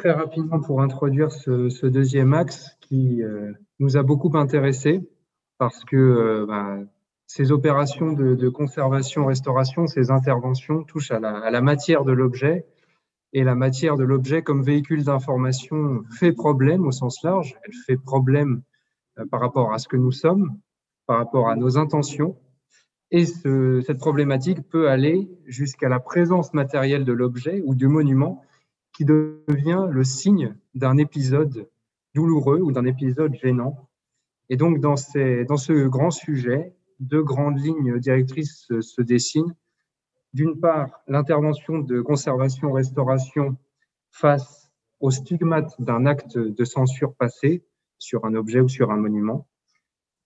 très rapidement pour introduire ce, deuxième axe qui euh, nous a beaucoup intéressé parce que euh, ben, ces opérations de, conservation-restauration, ces interventions touchent à la, matière de l'objet et la matière de l'objet comme véhicule d'information fait problème au sens large, elle fait problème euh, par rapport à ce que nous sommes, par rapport à nos intentions. Et cette problématique peut aller jusqu'à la présence matérielle de l'objet ou du monument qui devient le signe d'un épisode douloureux ou d'un épisode gênant. Et donc, dans, ce grand sujet, deux grandes lignes directrices se, dessinent. D'une part, l'intervention de conservation-restauration face au stigmate d'un acte de censure passé sur un objet ou sur un monument.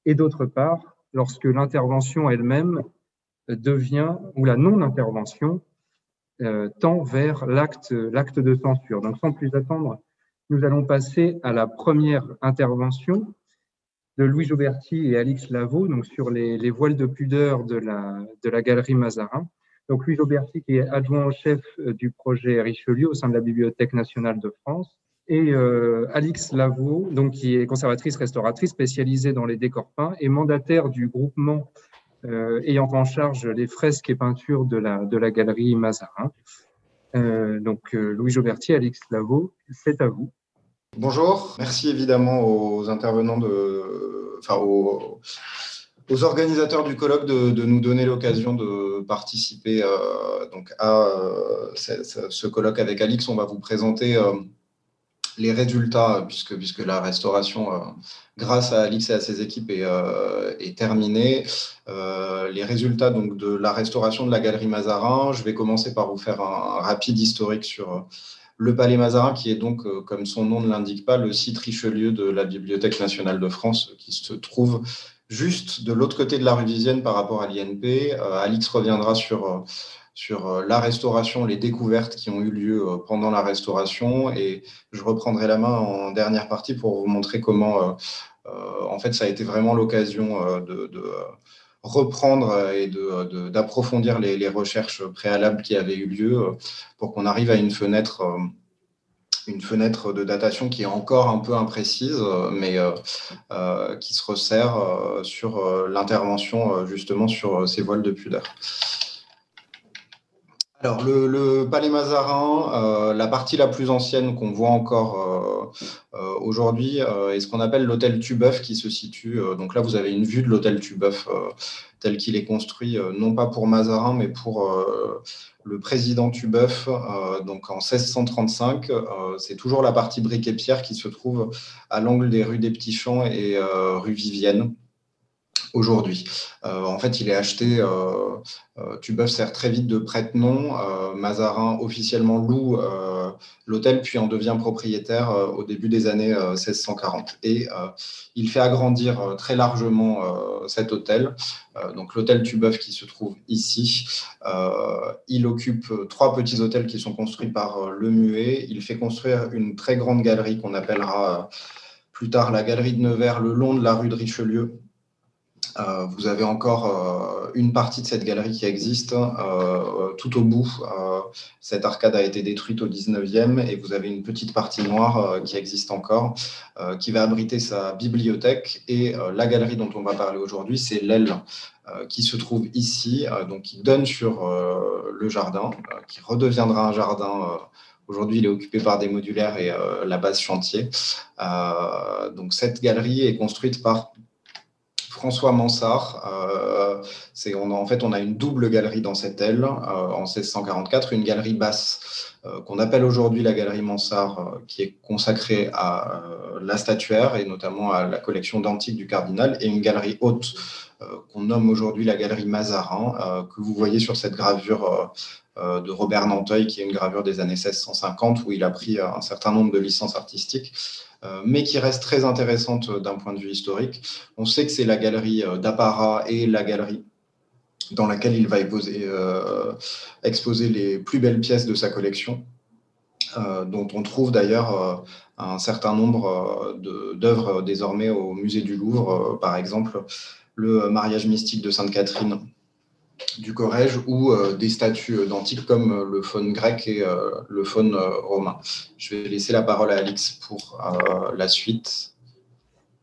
Et d'autre part, lorsque l'intervention elle-même devient, ou la non-intervention, tend vers l'acte de censure. Donc, sans plus attendre, nous allons passer à la première intervention de Louis Joberti et Alix Lavaux donc sur les, voiles de pudeur de la, galerie Mazarin. Donc, Louis Joberti, qui est adjoint au chef euh, du projet Richelieu au sein de la Bibliothèque nationale de France, et euh, Alix Lavaux, donc, qui est conservatrice restauratrice spécialisée dans les décors peints et mandataire du groupement euh, ayant en charge les fresques et peintures de la, de la galerie Mazarin. Euh, donc, euh, Louis Joberti, Alix Lavaux, c'est à vous. Bonjour, merci évidemment aux intervenants, de, enfin aux, aux organisateurs du colloque de, de nous donner l'occasion de participer donc à ce, ce, colloque avec Alix. On va vous présenter les résultats, puisque, la restauration, euh, grâce à Alix et à ses équipes, est, euh, terminée. Euh, les résultats donc, de la restauration de la galerie Mazarin, je vais commencer par vous faire un, rapide historique sur le Palais Mazarin, qui est donc, comme son nom ne l'indique pas, le site Richelieu de la Bibliothèque nationale de France, qui se trouve juste de l'autre côté de la rue Vivienne par rapport à l'INP. Alix reviendra sur sur euh, la restauration, les découvertes qui ont eu lieu euh, pendant la restauration. Et je reprendrai la main en dernière partie pour vous montrer comment, euh, en fait, ça a été vraiment l'occasion de, reprendre et d'approfondir les, recherches préalables qui avaient eu lieu pour qu'on arrive à une fenêtre, une fenêtre de datation qui est encore un peu imprécise, mais qui se resserre sur l'intervention justement sur ces voiles de pudeur. Alors, le, Palais Mazarin, euh, la partie la plus ancienne qu'on voit encore euh, euh, aujourd'hui est ce qu'on appelle l'hôtel Tubeuf qui se situe. donc là, vous avez une vue de l'hôtel Tubeuf tel qu'il est construit, non pas pour Mazarin, mais pour le président Tubeuf. donc en 1635, c'est toujours la partie brique et pierre qui se trouve à l'angle des rues des Petits Champs et rue Vivienne aujourd'hui. Euh, en fait, il est acheté, euh, euh Tubeuf sert très vite de prête-nom. Euh, Mazarin officiellement loue l'hôtel, puis en devient propriétaire au début des années 1640. Et il fait agrandir très largement cet hôtel. donc l'hôtel Tubeuf qui se trouve ici. il occupe trois petits hôtels qui sont construits par Le Muet. Il fait construire une très grande galerie qu'on appellera plus tard la galerie de Nevers le long de la rue de Richelieu euh, vous avez encore euh, une partie de cette galerie qui existe euh, tout au bout. cette arcade a été détruite au 19e et vous avez une petite partie noire qui existe encore, qui va abriter sa bibliothèque. Et la galerie dont on va parler aujourd'hui, c'est l'aile qui se trouve ici, donc qui donne sur le jardin, qui redeviendra un jardin. Aujourd'hui, il est occupé par des modulaires et la base chantier. donc, cette galerie est construite par François Mansart. Euh, on en fait, on a une double galerie dans cette aile euh, en 1644, une galerie basse euh, qu'on appelle aujourd'hui la galerie Mansart, qui est consacrée à la statuaire et notamment à la collection d'antiques du cardinal, et une galerie haute qu'on nomme aujourd'hui la galerie Mazarin, que vous voyez sur cette gravure de Robert Nanteuil, qui est une gravure des années 1650, où il a pris un certain nombre de licences artistiques. Euh, mais qui reste très intéressante euh, d'un point de vue historique. On sait que c'est la galerie euh, d'apparat et la galerie dans laquelle il va exposer, les plus belles pièces de sa collection, dont on trouve d'ailleurs un certain nombre d'œuvres désormais au musée du Louvre, par exemple le mariage mystique de Sainte Catherine du Corrège ou des statues d'antiques comme le faune grec et le faune romain. Je vais laisser la parole à Alix pour la suite.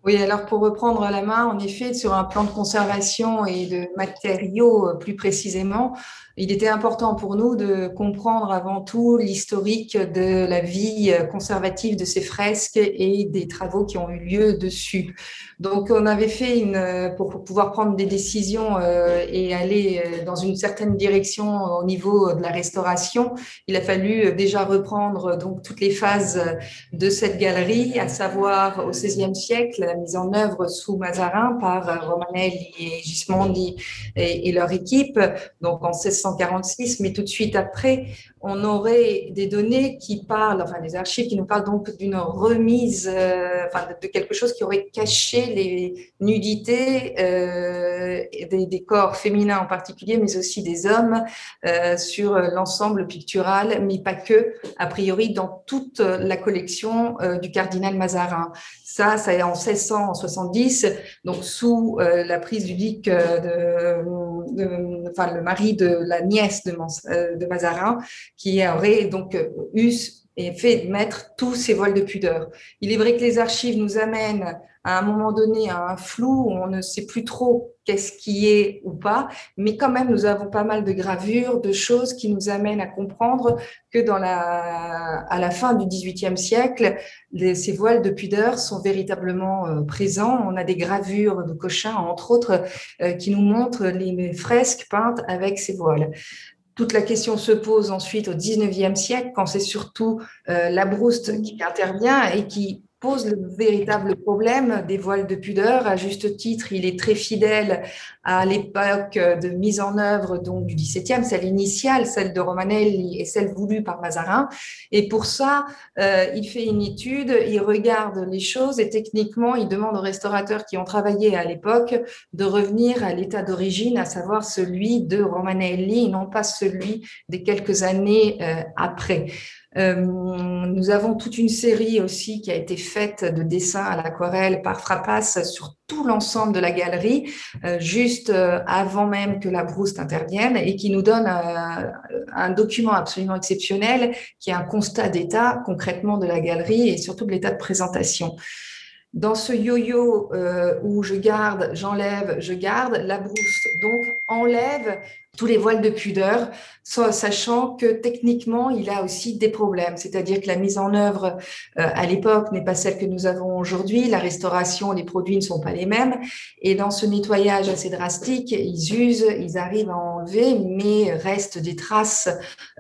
Oui, alors pour reprendre la main, en effet, sur un plan de conservation et de matériaux plus précisément, il était important pour nous de comprendre avant tout l'historique de la vie conservative de ces fresques et des travaux qui ont eu lieu dessus. Donc, on avait fait une, pour pouvoir prendre des décisions euh, et aller euh, dans une certaine direction au niveau de la restauration, il a fallu déjà reprendre donc toutes les phases de cette galerie, à savoir au XVIe siècle, mise en œuvre sous Mazarin par Romanelli et Gismondi et, et leur équipe, donc en 16 146, mais tout de suite après, on aurait des données qui parlent, enfin des archives qui nous parlent donc d'une remise, euh, enfin de quelque chose qui aurait caché les nudités euh, des, corps féminins en particulier, mais aussi des hommes euh, sur l'ensemble pictural, mais pas que, a priori dans toute la collection du cardinal Mazarin. Ça, ça est en 1670, donc sous la prise du duc, de, enfin le mari de la nièce de, de Mazarin qui aurait donc euh, eu et fait mettre tous ces voiles de pudeur. Il est vrai que les archives nous amènent à un moment donné à un flou où on ne sait plus trop qu'est-ce qui est ou pas, mais quand même nous avons pas mal de gravures, de choses qui nous amènent à comprendre que dans la, à la fin du XVIIIe siècle, ces voiles de pudeur sont véritablement euh, présents. On a des gravures de Cochin, entre autres, euh, qui nous montrent les fresques peintes avec ces voiles. Toute la question se pose ensuite au 19e siècle, quand c'est surtout euh, la brouste qui intervient et qui pose le véritable problème des voiles de pudeur. À juste titre, il est très fidèle à l'époque de mise en œuvre donc du XVIIe, celle initiale, celle de Romanelli et celle voulue par Mazarin. Et pour ça, euh, il fait une étude, il regarde les choses et techniquement, il demande aux restaurateurs qui ont travaillé à l'époque de revenir à l'état d'origine, à savoir celui de Romanelli, non pas celui des quelques années euh, après. Euh, nous avons toute une série aussi qui a été faite de dessins à l'aquarelle par Frappas sur tout l'ensemble de la galerie, euh, juste euh, avant même que la brousse intervienne, et qui nous donne un document absolument exceptionnel qui est un constat d'état concrètement de la galerie et surtout de l'état de présentation. Dans ce yo-yo où je garde, j'enlève, je garde, la brousse donc enlève tous les voiles de pudeur, sachant que techniquement, il a aussi des problèmes. C'est-à-dire que la mise en œuvre euh, à l'époque n'est pas celle que nous avons aujourd'hui. La restauration, les produits ne sont pas les mêmes. Et dans ce nettoyage assez drastique, ils usent, ils arrivent à enlever, mais restent des traces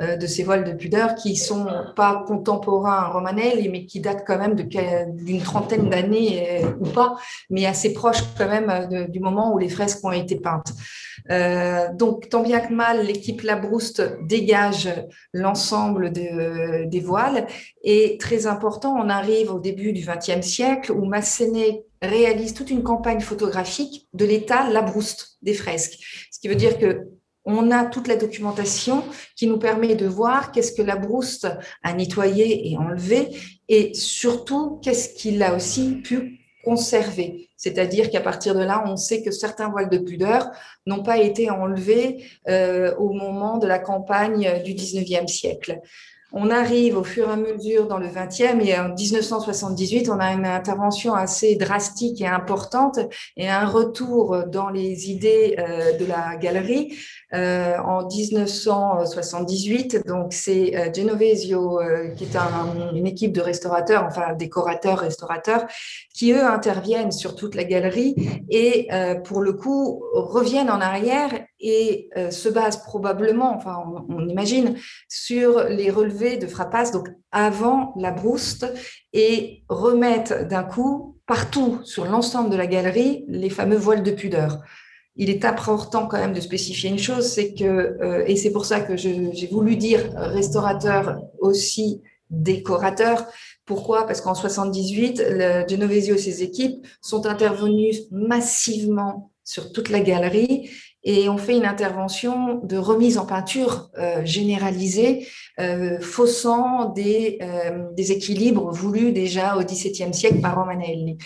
euh, de ces voiles de pudeur qui sont pas contemporains à Romanelli, mais qui datent quand même d'une trentaine d'années euh, ou pas, mais assez proches quand même du moment où les fresques ont été peintes. Donc, tant bien que mal, l'équipe Labrouste dégage l'ensemble des voiles. Et très important, on arrive au début du XXe siècle où Massenet réalise toute une campagne photographique de l'état Labrouste des fresques. Ce qui veut dire que on a toute la documentation qui nous permet de voir qu'est-ce que la brouste a nettoyé et enlevé et surtout qu'est-ce qu'il a aussi pu conserver. C'est-à-dire qu'à partir de là, on sait que certains voiles de pudeur n'ont pas été enlevés euh, au moment de la campagne du 19e siècle. On arrive au fur et à mesure dans le 20e et en 1978, on a une intervention assez drastique et importante et un retour dans les idées euh, de la galerie euh, en 1978. Donc, c'est euh, Genovesio, qui est une équipe de restaurateurs, enfin décorateurs, restaurateurs, qui eux interviennent sur toute la galerie et pour le coup reviennent en arrière et se basent probablement, enfin on, on, imagine, sur les relevés de Frappas, donc avant la brouste, et remettent d'un coup partout sur l'ensemble de la galerie les fameux voiles de pudeur il est important quand même de spécifier une chose, c'est que, euh, et c'est pour ça que j'ai voulu dire restaurateur aussi décorateur. Pourquoi? Parce qu'en 78, le Genovesio et ses équipes sont intervenus massivement sur toute la galerie et ont fait une intervention de remise en peinture euh, généralisée, euh, faussant des, des équilibres voulus déjà au XVIIe siècle par Romanelli.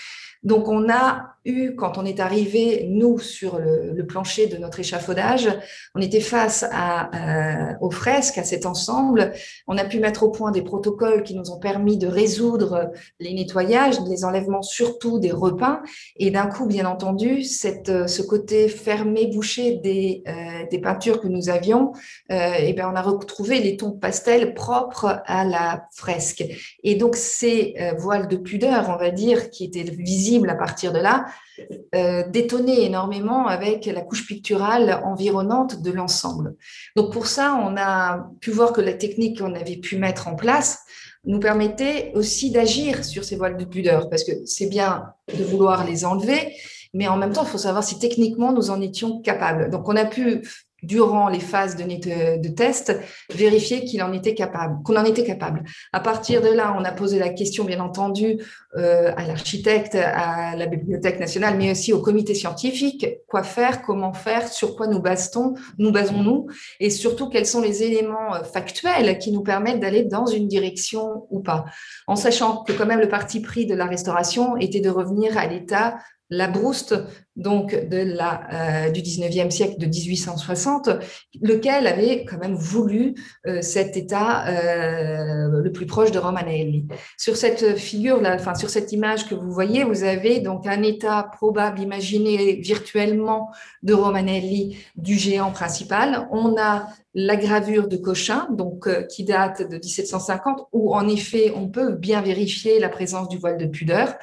Donc, on a eu, quand on est arrivé, nous, sur le, plancher de notre échafaudage, on était face à, euh, aux fresques, à cet ensemble. On a pu mettre au point des protocoles qui nous ont permis de résoudre les nettoyages, les enlèvements surtout des repas. Et d'un coup, bien entendu, cette, ce côté fermé, bouché des, euh, des peintures que nous avions, euh, et bien on a retrouvé les tons pastel propres à la fresque. Et donc, ces euh, voiles de pudeur, on va dire, qui étaient visibles à partir de là, euh, détonner énormément avec la couche picturale environnante de l'ensemble. Donc pour ça, on a pu voir que la technique qu'on avait pu mettre en place nous permettait aussi d'agir sur ces voiles de pudeur, parce que c'est bien de vouloir les enlever, mais en même temps, il faut savoir si techniquement nous en étions capables. Donc on a pu durant les phases de, test, vérifier qu'il en était capable, qu'on en était capable. À partir de là, on a posé la question, bien entendu, euh, à l'architecte, à la Bibliothèque nationale, mais aussi au comité scientifique, quoi faire, comment faire, sur quoi nous basons-nous, et surtout quels sont les éléments euh, factuels qui nous permettent d'aller dans une direction ou pas, en sachant que quand même le parti pris de la restauration était de revenir à l'état la brouste donc de la, euh, du 19e siècle de 1860, lequel avait quand même voulu euh, cet état euh, le plus proche de Romanelli. Sur cette figure, enfin sur cette image que vous voyez, vous avez donc un état probable imaginé virtuellement de Romanelli du géant principal. On a la gravure de Cochin, donc qui date de 1750, où en effet on peut bien vérifier la présence du voile de pudeur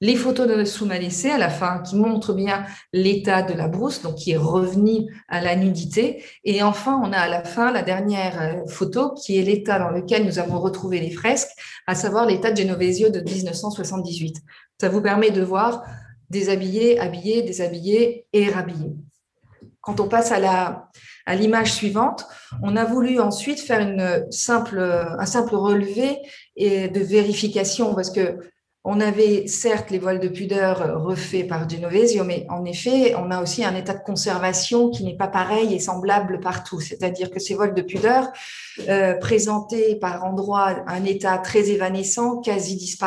les photos de Soumalessé à la fin qui montrent bien l'état de la brousse, donc qui est revenu à la nudité. Et enfin, on a à la fin la dernière euh, photo qui est l'état dans lequel nous avons retrouvé les fresques, à savoir l'état de Genovesio de 1978. Ça vous permet de voir déshabillé, habillé, déshabillé et rhabillé. Quand on passe à la, à l'image suivante, on a voulu ensuite faire une simple, un simple relevé et de vérification parce que on avait certes les voiles de pudeur refaits par Genovesio, mais en effet, on a aussi un état de conservation qui n'est pas pareil et semblable partout. C'est-à-dire que ces voiles de pudeur euh, présentaient par endroits un état très évanescent, quasi,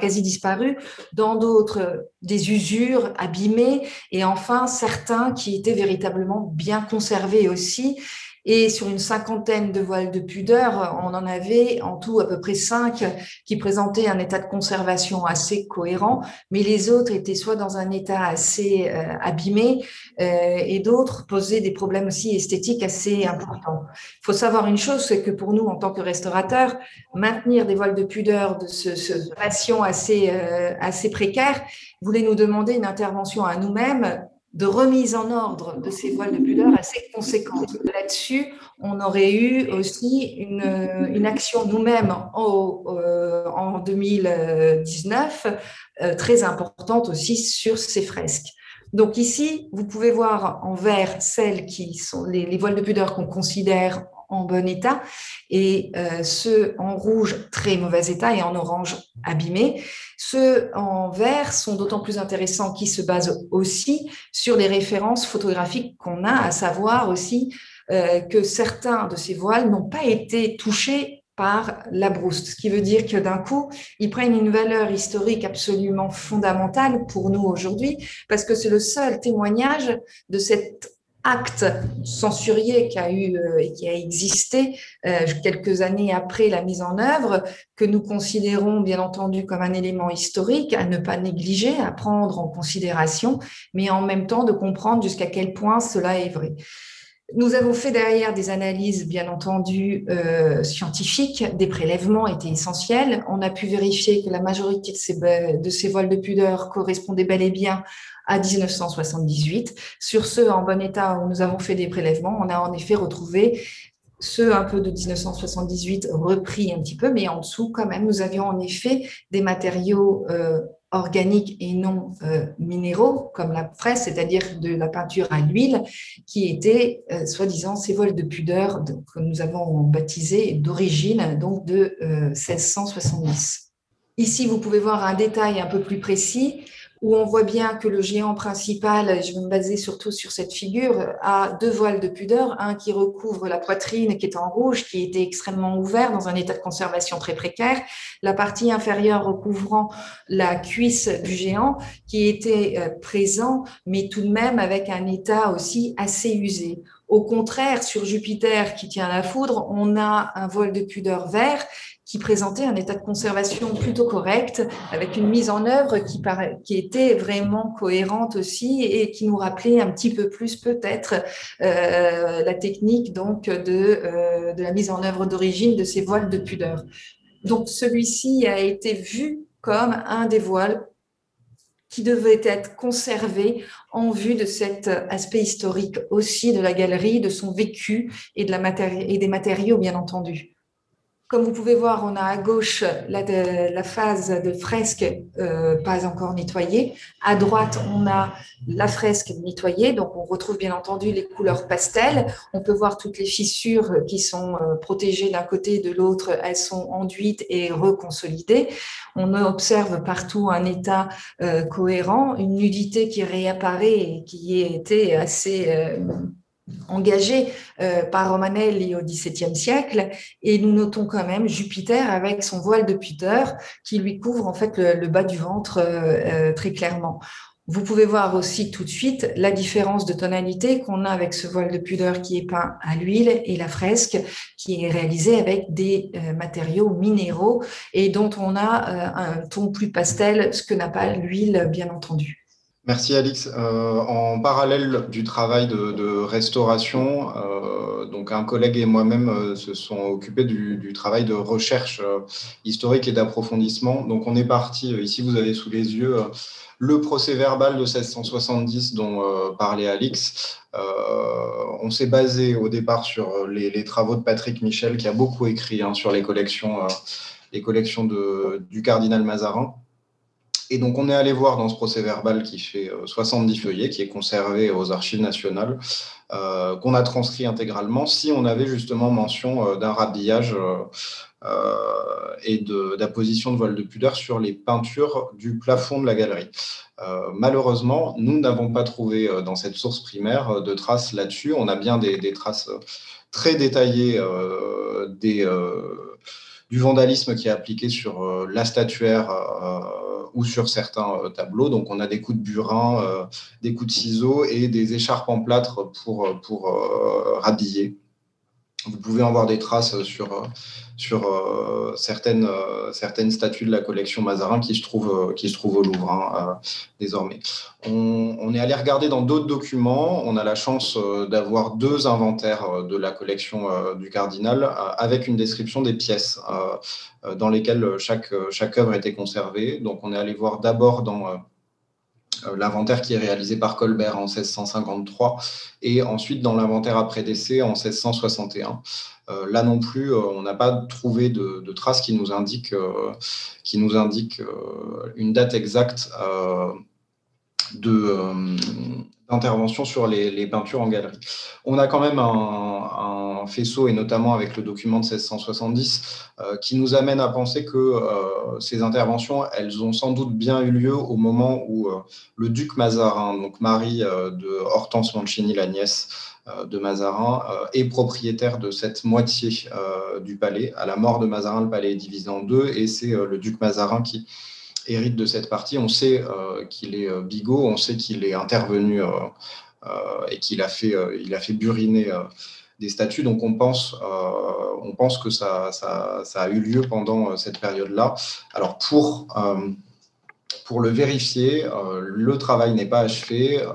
quasi disparu, dans d'autres des usures abîmées, et enfin certains qui étaient véritablement bien conservés aussi et sur une cinquantaine de voiles de pudeur, on en avait en tout à peu près cinq qui présentaient un état de conservation assez cohérent, mais les autres étaient soit dans un état assez euh, abîmé euh, et d'autres posaient des problèmes aussi esthétiques assez importants. Il faut savoir une chose, c'est que pour nous, en tant que restaurateurs, maintenir des voiles de pudeur de ce, ce patient assez, euh, assez précaire voulait nous demander une intervention à nous-mêmes de remise en ordre de ces voiles de pudeur assez conséquentes. Là-dessus, on aurait eu aussi une, action nous-mêmes euh, en 2019 euh, très importante aussi sur ces fresques. Donc ici, vous pouvez voir en vert celles qui sont les voiles de pudeur qu'on considère en bon état et euh, ceux en rouge très mauvais état et en orange abîmés. Ceux en vert sont d'autant plus intéressants qu'ils se basent aussi sur les références photographiques qu'on a, à savoir aussi euh, que certains de ces voiles n'ont pas été touchés par la brousse, ce qui veut dire que d'un coup, ils prennent une valeur historique absolument fondamentale pour nous aujourd'hui, parce que c'est le seul témoignage de cette acte censurier qui a eu euh, et qui a existé euh, quelques années après la mise en œuvre, que nous considérons bien entendu comme un élément historique à ne pas négliger, à prendre en considération, mais en même temps de comprendre jusqu'à quel point cela est vrai. Nous avons fait derrière des analyses, bien entendu, euh, scientifiques. Des prélèvements étaient essentiels. On a pu vérifier que la majorité de ces, voiles de pudeur correspondaient bel et bien à 1978. Sur ceux en bon état où nous avons fait des prélèvements, on a en effet retrouvé ceux un peu de 1978 repris un petit peu, mais en dessous, quand même, nous avions en effet des matériaux euh, organiques et non euh, minéraux, comme la fraise, c'est-à-dire de la peinture à l'huile, qui étaient, euh, soi-disant, ces vols de pudeur que nous avons baptisés d'origine, donc de 1670. Ici, vous pouvez voir un détail un peu plus précis où on voit bien que le géant principal, je vais me baser surtout sur cette figure, a deux voiles de pudeur, un qui recouvre la poitrine qui est en rouge, qui était extrêmement ouvert dans un état de conservation très précaire, la partie inférieure recouvrant la cuisse du géant qui était euh, présent, mais tout de même avec un état aussi assez usé. Au contraire, sur Jupiter qui tient la foudre, on a un voile de pudeur vert qui présentait un état de conservation plutôt correct, avec une mise en œuvre qui, était vraiment cohérente aussi et qui nous rappelait un petit peu plus peut-être euh, la technique donc de, euh, de la mise en œuvre d'origine de ces voiles de pudeur. Donc celui-ci a été vu comme un des voiles qui devait être conservé en vue de cet aspect historique aussi de la galerie, de son vécu et, de et des matériaux, bien entendu. Comme vous pouvez voir, on a à gauche la, phase de fresque euh, pas encore nettoyée. À droite, on a la fresque nettoyée. Donc, on retrouve bien entendu les couleurs pastel. On peut voir toutes les fissures qui sont euh, protégées d'un côté et de l'autre. Elles sont enduites et reconsolidées. On observe partout un état euh, cohérent, une nudité qui réapparaît et qui était assez engagé euh, par Romanelli au XVIIe siècle, et nous notons quand même Jupiter avec son voile de pudeur qui lui couvre en fait le, bas du ventre euh, euh, très clairement. Vous pouvez voir aussi tout de suite la différence de tonalité qu'on a avec ce voile de pudeur qui est peint à l'huile et la fresque qui est réalisée avec des matériaux minéraux et dont on a un ton plus pastel, ce que n'a pas l'huile bien entendu. Merci Alix. Euh, en parallèle du travail de, restauration, euh, donc un collègue et moi-même euh, se sont occupés du, travail de recherche historique et d'approfondissement. Donc on est parti, ici vous avez sous les yeux le procès verbal de 1670 dont parlait Alix. on s'est basé au départ sur les, travaux de Patrick Michel qui a beaucoup écrit hein, sur les collections, les collections de, du cardinal Mazarin. Et donc, on est allé voir dans ce procès verbal qui fait 70 euh, feuillets, qui est conservé aux archives nationales, euh, qu'on a transcrit intégralement, si on avait justement mention euh, d'un rhabillage et d'apposition de, de voile de pudeur sur les peintures du plafond de la galerie. malheureusement, nous n'avons pas trouvé dans cette source primaire de traces là-dessus. On a bien des, des traces très détaillées des, du vandalisme qui est appliqué sur la statuaire ou sur certains euh, tableaux. Donc, on a des coups de burin, euh, des coups de ciseaux et des écharpes en plâtre pour, pour euh, rhabiller. Vous pouvez en voir des traces sur, sur certaines, certaines statues de la collection Mazarin qui se trouvent, qui se trouvent au Louvre hein, désormais. On, est allé regarder dans d'autres documents. On a la chance d'avoir deux inventaires de la collection du cardinal avec une description des pièces dans lesquelles chaque, chaque œuvre était conservée. Donc on est allé voir d'abord dans euh, l'inventaire qui est réalisé par Colbert en 1653 et ensuite dans l'inventaire après décès en 1661. Euh, là non plus, euh, on n'a pas trouvé de, traces qui nous indiquent, qui nous indique, une date exacte d'intervention sur les, peintures en galerie. On a quand même un, faisceau, et notamment avec le document de 1670, euh, qui nous amène à penser que euh, ces interventions, elles ont sans doute bien eu lieu au moment où euh, le duc Mazarin, donc Marie de Hortense Mancini, la nièce de Mazarin, est propriétaire de cette moitié du palais. À la mort de Mazarin, le palais est divisé en deux, et c'est le duc Mazarin qui hérite de cette partie. On sait qu'il est bigot, on sait qu'il est intervenu et qu'il a fait, a fait buriner des statuts. Donc on pense, euh, on pense que ça, ça, ça, a eu lieu pendant euh, cette période-là. Alors pour euh, pour le vérifier, euh, le travail n'est pas achevé. Euh,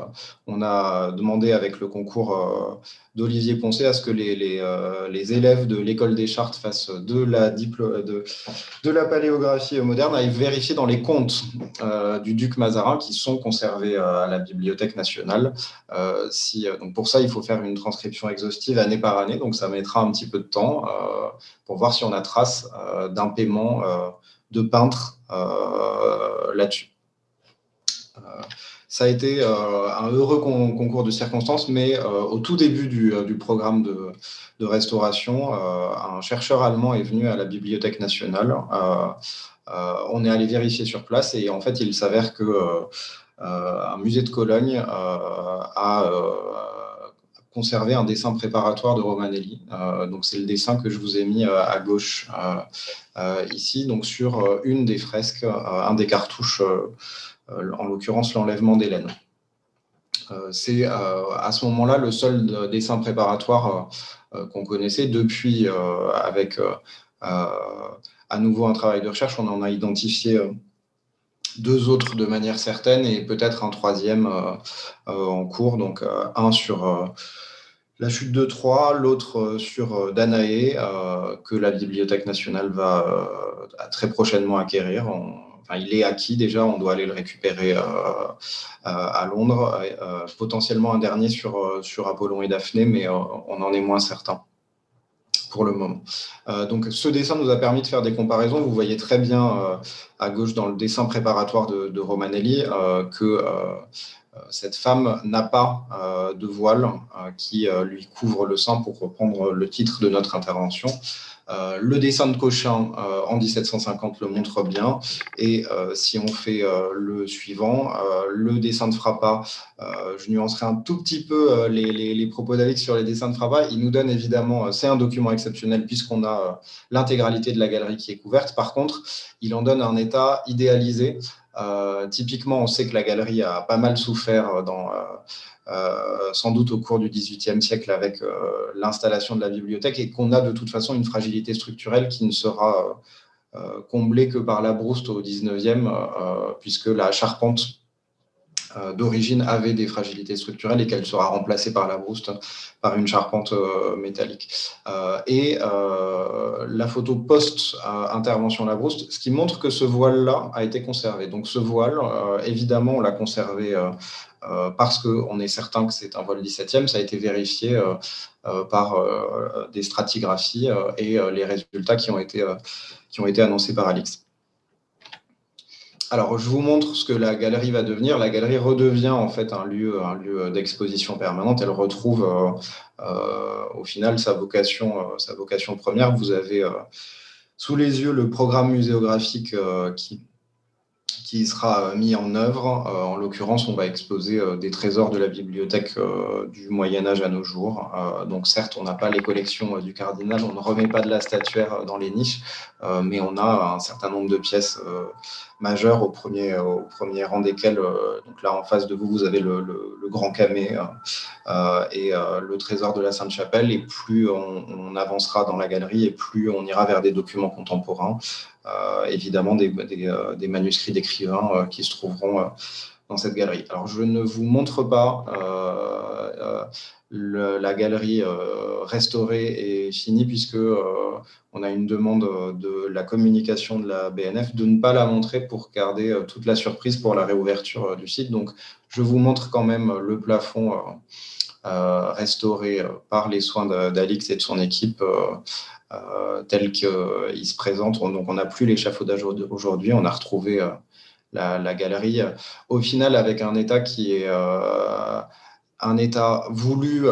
on a demandé avec le concours euh, d'Olivier Poncé à ce que les, élèves de l'école des chartes fassent de la, paléographie moderne, aillent vérifier dans les comptes du duc Mazarin qui sont conservés à la Bibliothèque nationale. donc pour ça, il faut faire une transcription exhaustive année par année, donc ça mettra un petit peu de temps pour voir si on a trace d'un paiement de peintres euh, là-dessus. Euh, ça a été euh, un heureux concours de circonstances, mais au tout début du, programme de, restauration, un chercheur allemand est venu à la Bibliothèque nationale on est allé vérifier sur place et en fait, il s'avère que un musée de Cologne a conservé un dessin préparatoire de Romanelli. donc, c'est le dessin que je vous ai mis à gauche ici, donc sur une des fresques, un des cartouches, en l'occurrence l'enlèvement d'Hélène. c'est à ce moment-là le seul dessin préparatoire euh, qu'on connaissait. Depuis, euh, avec euh, à nouveau un travail de recherche, on en a identifié deux autres de manière certaine et peut-être un troisième en cours. Donc un sur la chute de Troyes, l'autre sur Danaé, que la Bibliothèque nationale va très prochainement acquérir il est acquis déjà, on doit aller le récupérer euh, euh, à Londres. Euh, potentiellement un dernier sur, sur Apollon et Daphné, mais on en est moins certain le moment. donc, ce dessin nous a permis de faire des comparaisons. Vous voyez très bien à gauche dans le dessin préparatoire de, Romanelli que cette femme n'a pas de voile qui lui couvre le sein, pour reprendre le titre de notre intervention. Euh, le dessin de Cochin euh, en 1750 le montre bien. Et euh, si on fait le suivant, le dessin de Frappa, je nuancerai un tout petit peu les, propos d'Alex sur les dessins de Frappa. Il nous donne évidemment, c'est un document exceptionnel puisqu'on a l'intégralité de la galerie qui est couverte. Par contre, il en donne un état idéalisé. typiquement, on sait que la galerie a pas mal souffert dans, sans doute au cours du XVIIIe siècle avec euh, l'installation de la bibliothèque et qu'on a de toute façon une fragilité structurelle qui ne sera euh, comblée que par la brouste au XIXe, puisque la charpente d'origine avait des fragilités structurelles et qu'elle sera remplacée par la brouste par une charpente métallique. et la photo post-intervention la brouste, ce qui montre que ce voile-là a été conservé. Donc ce voile, évidemment, on l'a conservé euh, parce qu'on est certain que c'est un vol 17e, ça a été vérifié euh, euh, par des stratigraphies et les résultats qui ont été, qui ont été annoncés par Alix. Alors, je vous montre ce que la galerie va devenir. La galerie redevient en fait un lieu, un lieu d'exposition permanente. Elle retrouve au final sa vocation, sa vocation première. Vous avez sous les yeux le programme muséographique qui qui sera euh, mis en œuvre. Euh, en l'occurrence, on va exposer euh, des trésors de la bibliothèque du Moyen Âge à nos jours. donc certes, on n'a pas les collections du cardinal, on ne remet pas de la statuaire dans les niches, mais on a un certain nombre de pièces majeures au premier, rang desquelles, donc là en face de vous, vous avez le, Grand Camé et le trésor de la Sainte-Chapelle. Et plus on, avancera dans la galerie et plus on ira vers des documents contemporains. Euh, évidemment des, euh, des, manuscrits d'écrivains euh, qui se trouveront dans cette galerie. Alors, je ne vous montre pas la galerie restaurée et finie, puisque on a une demande de la communication de la BNF de ne pas la montrer pour garder toute la surprise pour la réouverture du site. Donc, je vous montre quand même le plafond restauré par les soins d'Alix et de son équipe tel qu'il se présente. Donc, on n'a plus l'échafaudage aujourd'hui, on a retrouvé euh, la, galerie. Au final, avec un état qui est euh, un état voulu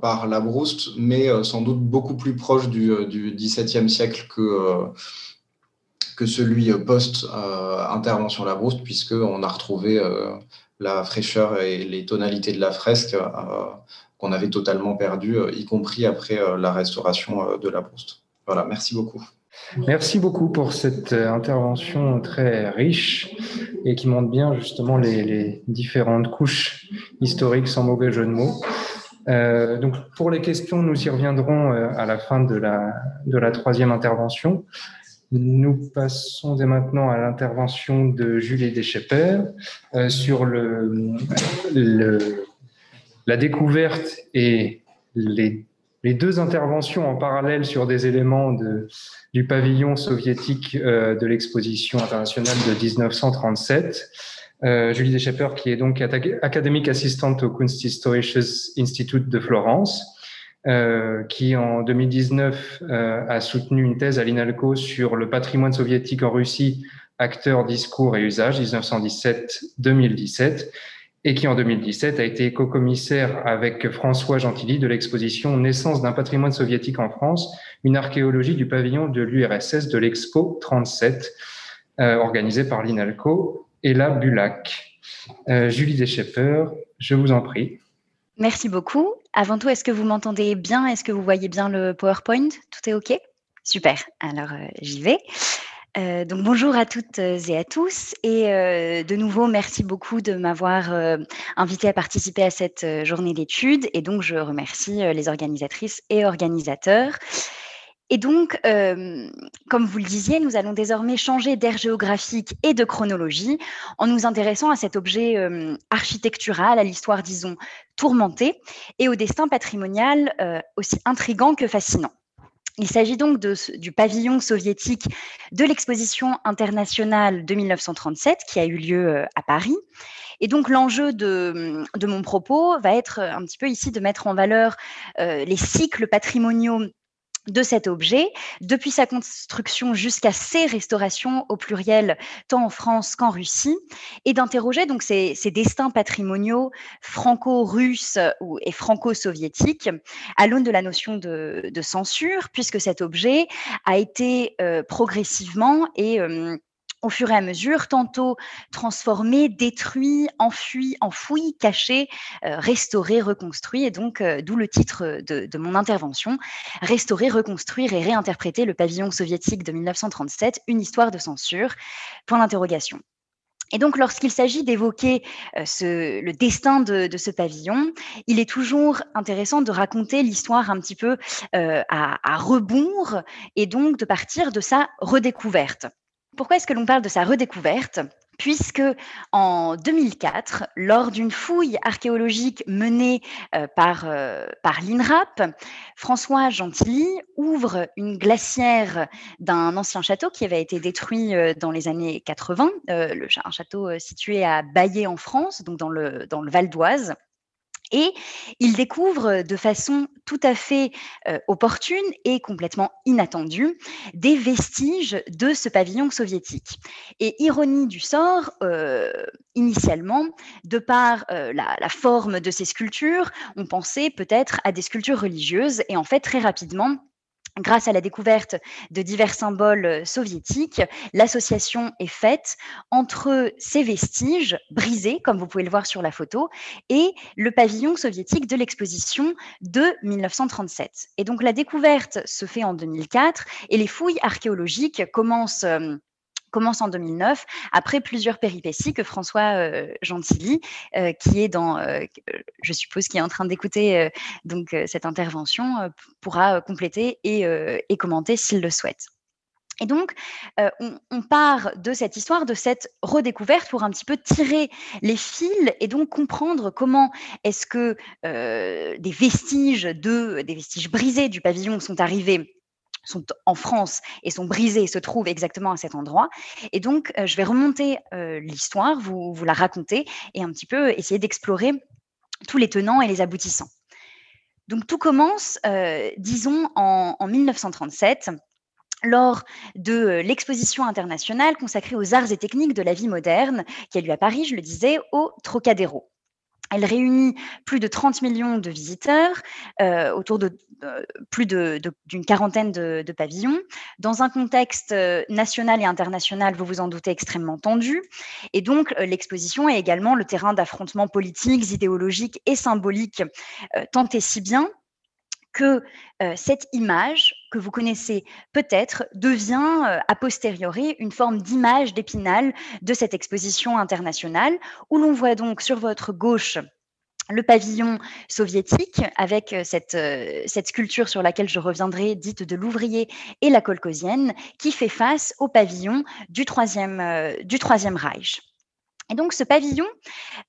par la Brouste, mais sans doute beaucoup plus proche du, XVIIe siècle que, que celui post-intervention la Brouste, puisqu'on a retrouvé la fraîcheur et les tonalités de la fresque qu'on avait totalement perdues, y compris après la restauration de la Brouste. Voilà, merci beaucoup. Merci beaucoup pour cette euh, intervention très riche et qui montre bien justement les, différentes couches historiques sans mauvais jeu de mots. Euh, donc pour les questions, nous y reviendrons euh, à la fin de la, de la troisième intervention. Nous passons dès maintenant à l'intervention de Julie Deschepper sur le, la découverte et les les deux interventions en parallèle sur des éléments de, du pavillon soviétique euh, de l'exposition internationale de 1937. Euh, Julie Deschapper, qui est donc académique assistante au Kunsthistorisches Institut de Florence, euh, qui en 2019 euh, a soutenu une thèse à l'INALCO sur le patrimoine soviétique en Russie, acteurs, discours et usages, 1917-2017 et qui en 2017 a été co-commissaire avec François Gentilly de l'exposition Naissance d'un patrimoine soviétique en France, une archéologie du pavillon de l'URSS de l'Expo 37. organisé par l'INALCO et la BULAC. Julie Deschepper, je vous en prie. Merci beaucoup. Avant tout, est-ce que vous m'entendez bien? Est-ce que vous voyez bien le PowerPoint? Tout est OK? Super. Alors, j'y vais. Euh, donc bonjour à toutes et à tous et euh, de nouveau merci beaucoup de m'avoir euh, invité à participer à cette journée d'études et donc je remercie les organisatrices et organisateurs. Et donc, comme vous le disiez, nous allons désormais changer d'aire géographique et de chronologie en nous intéressant à cet objet architectural, à l'histoire, disons, tourmentée et au destin patrimonial aussi intrigant que fascinant. Il s'agit donc du pavillon soviétique de l'exposition internationale de 1937 qui a eu lieu euh, à Paris. Et donc l'enjeu de, mon propos va être un petit peu ici de mettre en valeur euh, les cycles patrimoniaux de cet objet, depuis sa construction jusqu'à ses restaurations au pluriel, tant en France qu'en Russie, et d'interroger donc ces, destins patrimoniaux franco-russes et franco-soviétiques à l'aune de la notion de, censure, puisque cet objet a été euh, progressivement et euh, au fur et à mesure, tantôt transformé, détruit, enfui, enfoui, caché, euh, restauré, reconstruit. Et donc, euh, d'où le titre de, mon intervention, Restaurer, reconstruire et réinterpréter le pavillon soviétique de 1937, une histoire de censure, point d'interrogation. Et donc, lorsqu'il s'agit d'évoquer euh, le destin de, de, ce pavillon, il est toujours intéressant de raconter l'histoire un petit peu à, à rebours et donc de partir de sa redécouverte. Pourquoi est-ce que l'on parle de sa redécouverte? Puisque en 2004, lors d'une fouille archéologique menée euh, par, euh, par l'INRAP, François Gentilly ouvre une glacière d'un ancien château qui avait été détruit euh, dans les années 80, le, un château situé à Baillé en France, donc dans le, dans le Val d'Oise. Et il découvre de façon tout à fait opportune et complètement inattendue des vestiges de ce pavillon soviétique. Et ironie du sort, initialement, de par la, forme de ces sculptures, on pensait peut-être à des sculptures religieuses et en fait très rapidement, Grâce à la découverte de divers symboles euh, soviétiques, l'association est faite entre ces vestiges brisés, comme vous pouvez le voir sur la photo, et le pavillon soviétique de l'exposition de 1937. Et donc la découverte se fait en 2004 et les fouilles archéologiques commencent euh, commence en 2009, après plusieurs péripéties que François euh, Gentilly, euh, qui est dans, euh, je suppose, qui est en train d'écouter donc cette intervention, pourra compléter et, commenter s'il le souhaite. Et donc, on, on, part de cette histoire, de cette redécouverte pour un petit peu tirer les fils et donc comprendre comment est-ce que des vestiges de, des vestiges brisés du pavillon sont arrivés sont en France et sont brisés, se trouvent exactement à cet endroit. Et donc, euh, je vais remonter euh, l'histoire, vous, la raconter et un petit peu essayer d'explorer tous les tenants et les aboutissants. Donc, tout commence, euh, disons, en, en 1937 lors de l'exposition internationale consacrée aux arts et techniques de la vie moderne, qui a lieu à Paris, je le disais, au Trocadéro. Elle réunit plus de 30 millions de visiteurs euh, autour de euh, plus d'une quarantaine de, de, pavillons, dans un contexte euh, national et international, vous vous en doutez, extrêmement tendu. Et donc, l'exposition est également le terrain d'affrontements politiques, idéologiques et symboliques, tant et si bien que euh, cette image que vous connaissez peut-être devient euh, a posteriori une forme d'image d'épinal de cette exposition internationale où l'on voit donc sur votre gauche le pavillon soviétique avec euh, cette, cette, sculpture sur laquelle je reviendrai, dite de l'ouvrier et la colcosienne, qui fait face au pavillon du Troisième, du troisième Reich. Et donc, ce pavillon,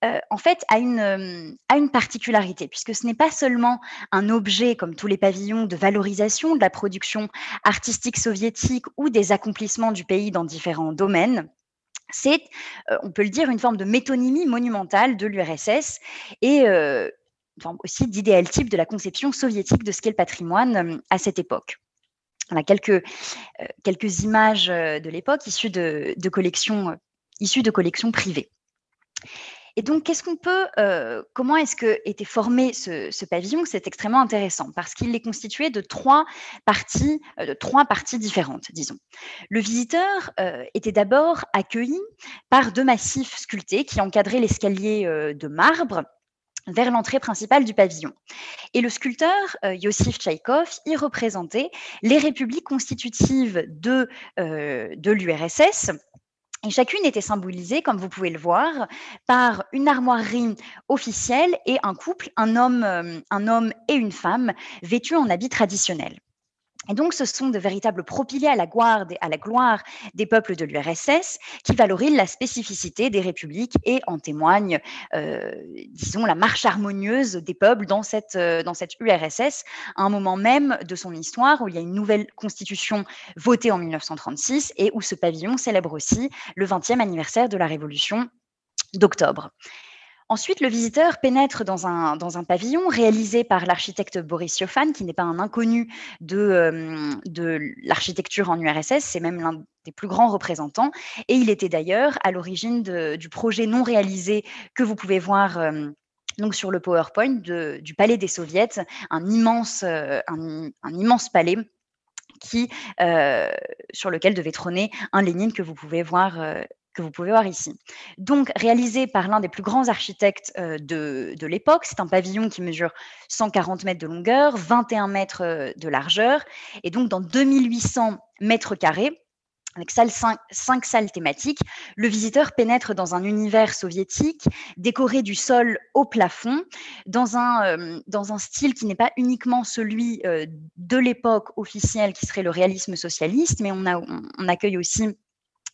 euh, en fait, a une, euh, a particularité, puisque ce n'est pas seulement un objet, comme tous les pavillons, de valorisation de la production artistique soviétique ou des accomplissements du pays dans différents domaines. C'est, euh, on peut le dire, une forme de métonymie monumentale de l'URSS et une aussi d'idéal type de la conception soviétique de ce qu'est le patrimoine à cette époque. On a quelques, quelques images de l'époque issues de collections issus de collections privées. Et donc, qu'est-ce qu'on peut, euh, comment est-ce que était formé ce, pavillon? C'est extrêmement intéressant parce qu'il est constitué de trois parties, euh, trois parties différentes, disons. Le visiteur euh, était d'abord accueilli par deux massifs sculptés qui encadraient l'escalier de marbre vers l'entrée principale du pavillon. Et le sculpteur Yossif Tchaïkov y représentait les républiques constitutives de, de l'URSS chacune était symbolisée, comme vous pouvez le voir, par une armoirie officielle et un couple, un homme, euh, un homme et une femme, vêtus en habits traditionnels. Et donc, ce sont de véritables propylées à la, gloire des, à la gloire des peuples de l'URSS qui valorisent la spécificité des républiques et en témoignent, euh, disons, la marche harmonieuse des peuples dans cette, euh, dans cette URSS, à un moment même de son histoire où il y a une nouvelle constitution votée en 1936 et où ce pavillon célèbre aussi le 20e anniversaire de la révolution d'octobre. Ensuite, le visiteur pénètre dans un, pavillon réalisé par l'architecte Boris Yofan, qui n'est pas un inconnu de, euh, l'architecture en URSS, c'est même l'un des plus grands représentants. Et il était d'ailleurs à l'origine du projet non réalisé que vous pouvez voir. Euh, donc sur le PowerPoint du Palais des Soviets, un immense, euh, un, immense palais qui, sur lequel devait trôner un Lénine que vous pouvez voir que vous pouvez voir ici. Donc, réalisé par l'un des plus grands architectes euh, de, de l'époque, c'est un pavillon qui mesure 140 mètres de longueur, 21 mètres euh, de largeur, et donc dans 2800 mètres carrés, avec cinq, salles thématiques, le visiteur pénètre dans un univers soviétique décoré du sol au plafond, dans un, euh, dans un style qui n'est pas uniquement celui de l'époque officielle qui serait le réalisme socialiste, mais on accueille aussi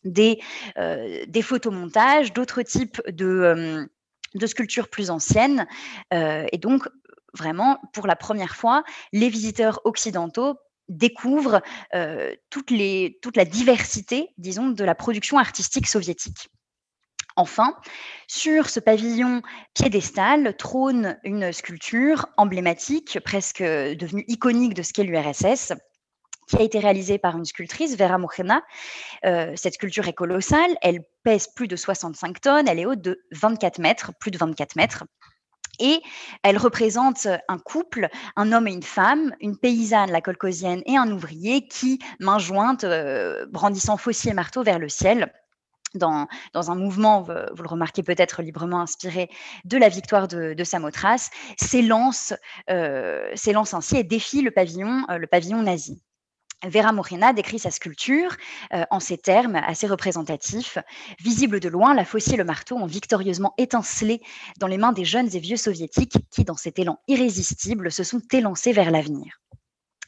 des, euh, des photomontages, d'autres types de, euh, sculptures plus anciennes. Euh, et donc, vraiment, pour la première fois, les visiteurs occidentaux découvrent toute la diversité, disons, de la production artistique soviétique. Enfin, sur ce pavillon piédestal trône une sculpture emblématique, presque devenue iconique de ce qu'est l'URSS, qui a été réalisée par une sculptrice, Vera Mojena. Euh, cette sculpture est colossale, elle pèse plus de 65 tonnes, elle est haute de 24 mètres, plus de 24 mètres. Et elle représente un couple, un homme et une femme, une paysanne, la colcosienne, et un ouvrier qui, main jointe, euh, brandissant faucille et marteau vers le ciel, dans, dans, un mouvement, vous le remarquez peut-être librement inspiré de la victoire de, de Samothrace, s'élance, euh, ainsi et défie le pavillon, le pavillon nazi. Vera Morena décrit sa sculpture euh, en ces termes assez représentatifs. Visible de loin, la faucille et le marteau ont victorieusement étincelé dans les mains des jeunes et vieux soviétiques qui, dans cet élan irrésistible, se sont élancés vers l'avenir.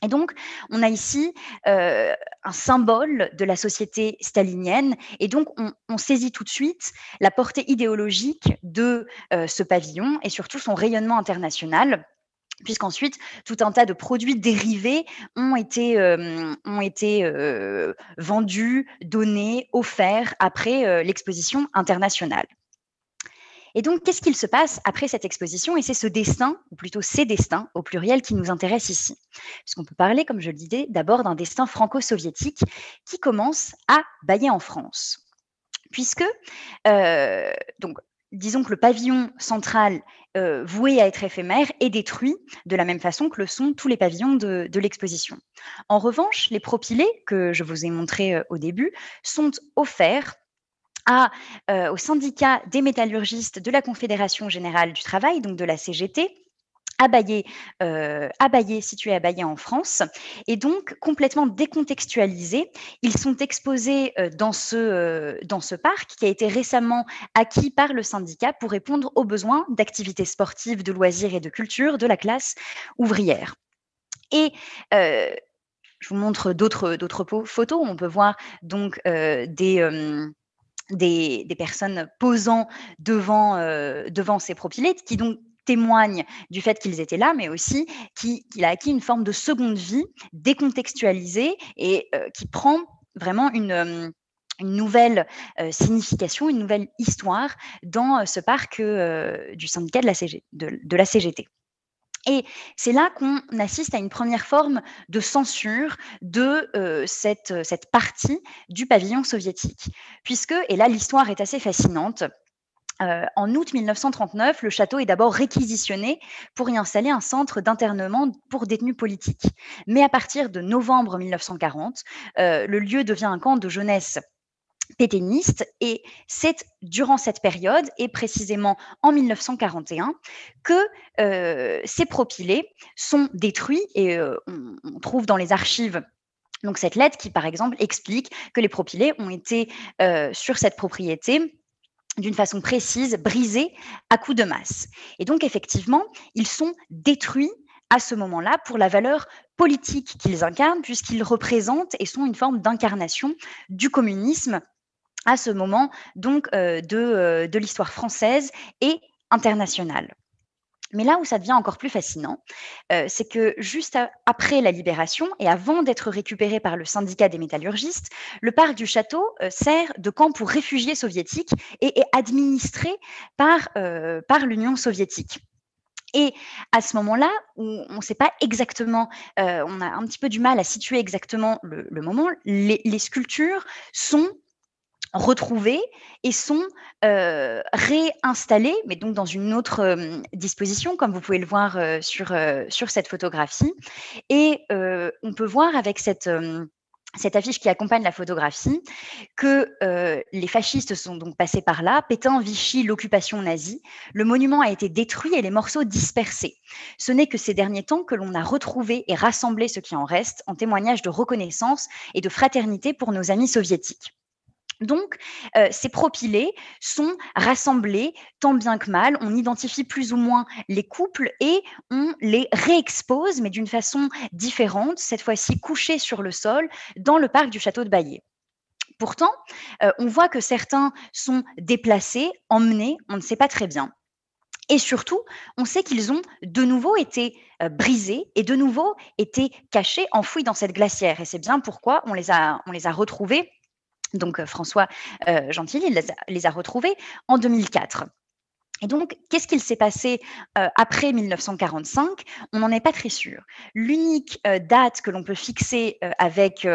Et donc, on a ici euh, un symbole de la société stalinienne, et donc on, saisit tout de suite la portée idéologique de euh, ce pavillon et surtout son rayonnement international puisqu'ensuite tout un tas de produits dérivés ont été, euh, ont été euh, vendus, donnés, offerts après euh, l'exposition internationale. Et donc, qu'est-ce qu'il se passe après cette exposition? Et c'est ce destin, ou plutôt ces destins, au pluriel, qui nous intéresse ici. Puisqu'on peut parler, comme je le disais, d'abord d'un destin franco-soviétique qui commence à bailler en France. Puisque, donc, disons que le pavillon central euh, voué à être éphémère est détruit de la même façon que le sont tous les pavillons de, l'exposition. En revanche, les propylées que je vous ai montrés euh, au début sont offerts euh, au syndicat des métallurgistes de la Confédération générale du travail, donc de la CGT, à Baillé, euh, situé à Baillé en France, et donc complètement décontextualisés. Ils sont exposés euh, dans, ce, euh, dans ce parc qui a été récemment acquis par le syndicat pour répondre aux besoins d'activités sportives, de loisirs et de culture de la classe ouvrière. Et je vous montre d'autres photos. On peut voir donc des, des, personnes posant devant, devant ces propylétes qui donc témoigne du fait qu'ils étaient là, mais aussi qu'il a acquis une forme de seconde vie décontextualisée et euh, qui prend vraiment une, euh, nouvelle euh, signification, une nouvelle histoire dans ce parc du syndicat de la, CGT. Et c'est là qu'on assiste à une première forme de censure de cette partie du pavillon soviétique. Puisque, et là l'histoire est assez fascinante, en août 1939, le château est d'abord réquisitionné pour y installer un centre d'internement pour détenus politiques. Mais à partir de novembre 1940, le lieu devient un camp de jeunesse pétainiste et c'est durant cette période et précisément en 1941 que ces propylées sont détruits et on, trouve dans les archives donc cette lettre qui par exemple explique que les propylées ont été sur cette propriété d'une façon précise, brisés à coups de masse. Et donc, effectivement, ils sont détruits à ce moment-là pour la valeur politique qu'ils incarnent, puisqu'ils représentent et sont une forme d'incarnation du communisme à ce moment donc euh, euh, de l'histoire française et internationale. Mais là où ça devient encore plus fascinant, euh, c'est que juste après la libération et avant d'être récupéré par le syndicat des métallurgistes, le parc du château euh, sert de camp pour réfugiés soviétiques et est administré par, euh, l'Union soviétique. Et à ce moment-là, où on ne sait pas exactement, on a un petit peu du mal à situer exactement le, moment, les sculptures sont retrouvés et sont réinstallés, mais donc dans une autre disposition, comme vous pouvez le voir sur, sur cette photographie. Et on peut voir avec cette cette affiche qui accompagne la photographie, que les fascistes sont donc passés par là, Pétain, Vichy, l'occupation nazie. Le monument a été détruit et les morceaux dispersés. Ce n'est que ces derniers temps que l'on a retrouvé et rassemblé ce qui en reste en témoignage de reconnaissance et de fraternité pour nos amis soviétiques. Donc, euh, ces propylées sont rassemblés tant bien que mal. On identifie plus ou moins les couples et on les réexpose, mais d'une façon différente, cette fois-ci couchés sur le sol, dans le parc du château de Baillet. Pourtant, euh, on voit que certains sont déplacés, emmenés, on ne sait pas très bien. Et surtout, on sait qu'ils ont de nouveau été euh, brisés et de nouveau été cachés, enfouis dans cette glacière. Et c'est bien pourquoi on les a, on les a retrouvés donc euh, François euh, les a, retrouvés en 2004. Et donc, qu'est-ce qu'il s'est passé euh, après 1945 On n'en est pas très sûr. L'unique date que l'on peut fixer avec,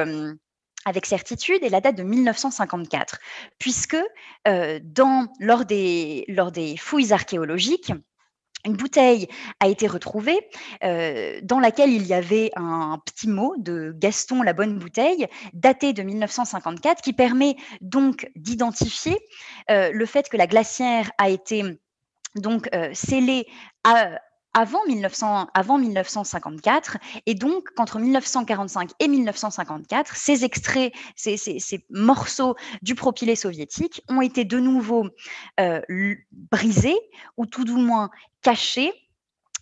avec certitude est la date de 1954, puisque lors des fouilles archéologiques, une bouteille a été retrouvée euh, dans laquelle il y avait un petit mot de Gaston la bonne bouteille, daté de 1954, qui permet donc d'identifier euh, le fait que la glacière a été donc euh, scellée à, avant, 1900, avant 1954, et donc qu'entre 1945 et 1954, ces extraits, ces, morceaux du propylé soviétique ont été de nouveau euh, brisés, ou tout du moins cachés.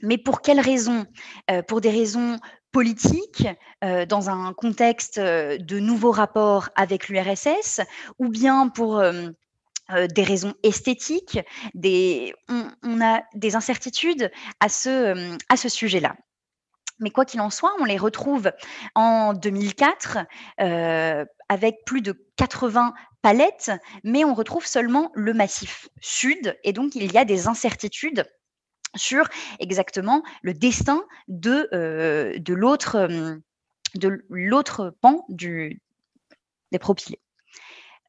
Mais pour quelles raisons? Euh, Pour des raisons politiques, euh, dans un contexte de nouveaux rapports avec l'URSS, ou bien pour des raisons esthétiques, on, a des incertitudes à ce, euh, à ce sujet-là. Mais quoi qu'il en soit, on les retrouve en 2004 euh, avec plus de 80 palettes, mais on retrouve seulement le massif sud, et donc il y a des incertitudes sur exactement le destin de, l'autre pan des propylées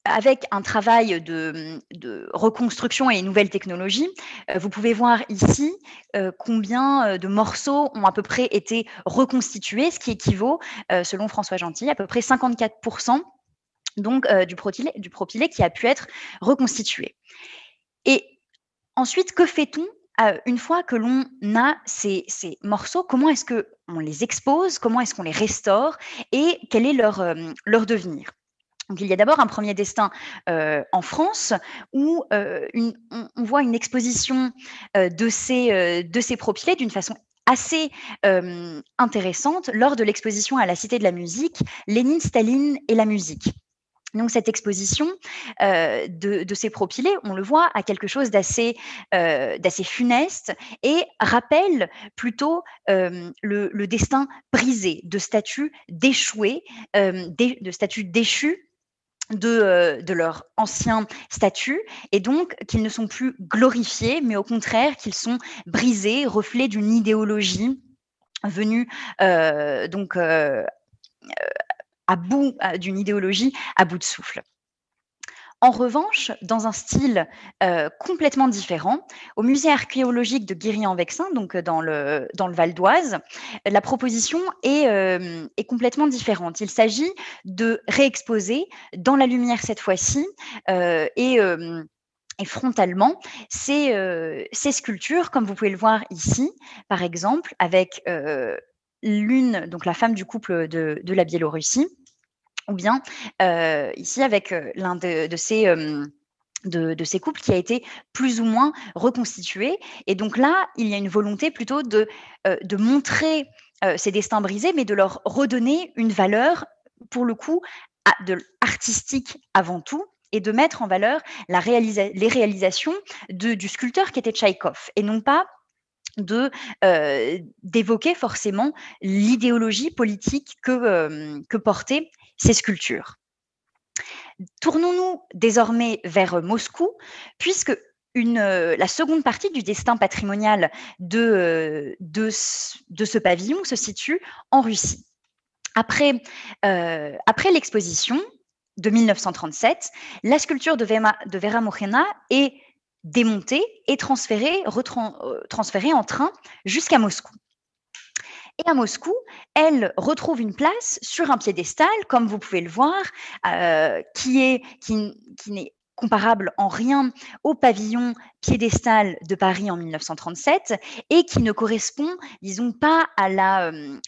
avec un travail de, reconstruction et nouvelles technologies, euh, vous pouvez voir ici euh, combien euh, de morceaux ont à peu près été reconstitués, ce qui équivaut, selon François Gentil, à peu près 54% donc, du, propylé, qui a pu être reconstitué. Et ensuite, que fait-on une fois que l'on a ces, morceaux, comment est-ce qu'on les expose, comment est-ce qu'on les restaure? Et quel est leur devenir? Donc, il y a d'abord un premier destin euh, en France où euh, on, voit une exposition euh, de, ces, de ces propylés d'une façon assez intéressante lors de l'exposition à la Cité de la musique, Lénine, Staline et la musique. Donc cette exposition de, ces propylés, on le voit, a quelque chose d'assez funeste et rappelle plutôt le, destin brisé de statues déchouées, de statues déchues euh, de, leur ancien statut et donc qu'ils ne sont plus glorifiés, mais au contraire qu'ils sont brisés, reflets d'une idéologie venue euh, donc euh, à bout d'une idéologie à bout de souffle. En revanche, dans un style euh, complètement différent, au musée archéologique de Guéry-en-Vexin, donc dans le, dans le Val d'Oise, la proposition est, est complètement différente. Il s'agit de réexposer dans la lumière cette fois-ci et frontalement ces, sculptures, comme vous pouvez le voir ici, par exemple, avec l'une, donc la femme du couple de la Biélorussie, ou bien ici avec l'un de, ces... De, ces couples qui a été plus ou moins reconstitué. Et donc là, il y a une volonté plutôt de, de montrer ces destins brisés, mais de leur redonner une valeur, pour le coup, artistique avant tout, et de mettre en valeur la les réalisations de, du sculpteur qui était Tchaïkov, et non pas de euh, d'évoquer forcément l'idéologie politique que, euh, que portaient ces sculptures. Tournons-nous désormais vers Moscou, puisque euh, la seconde partie du destin patrimonial de, de, de, ce pavillon se situe en Russie. Après, l'exposition, de 1937, la sculpture de, Vera Mojena est démontée et euh, transférée en train jusqu'à Moscou. Et à Moscou, elle retrouve une place sur un piédestal, comme vous pouvez le voir, euh, qui est qui, n'est comparable en rien au pavillon piédestal de Paris en 1937 et qui ne correspond, disons, pas à la, euh,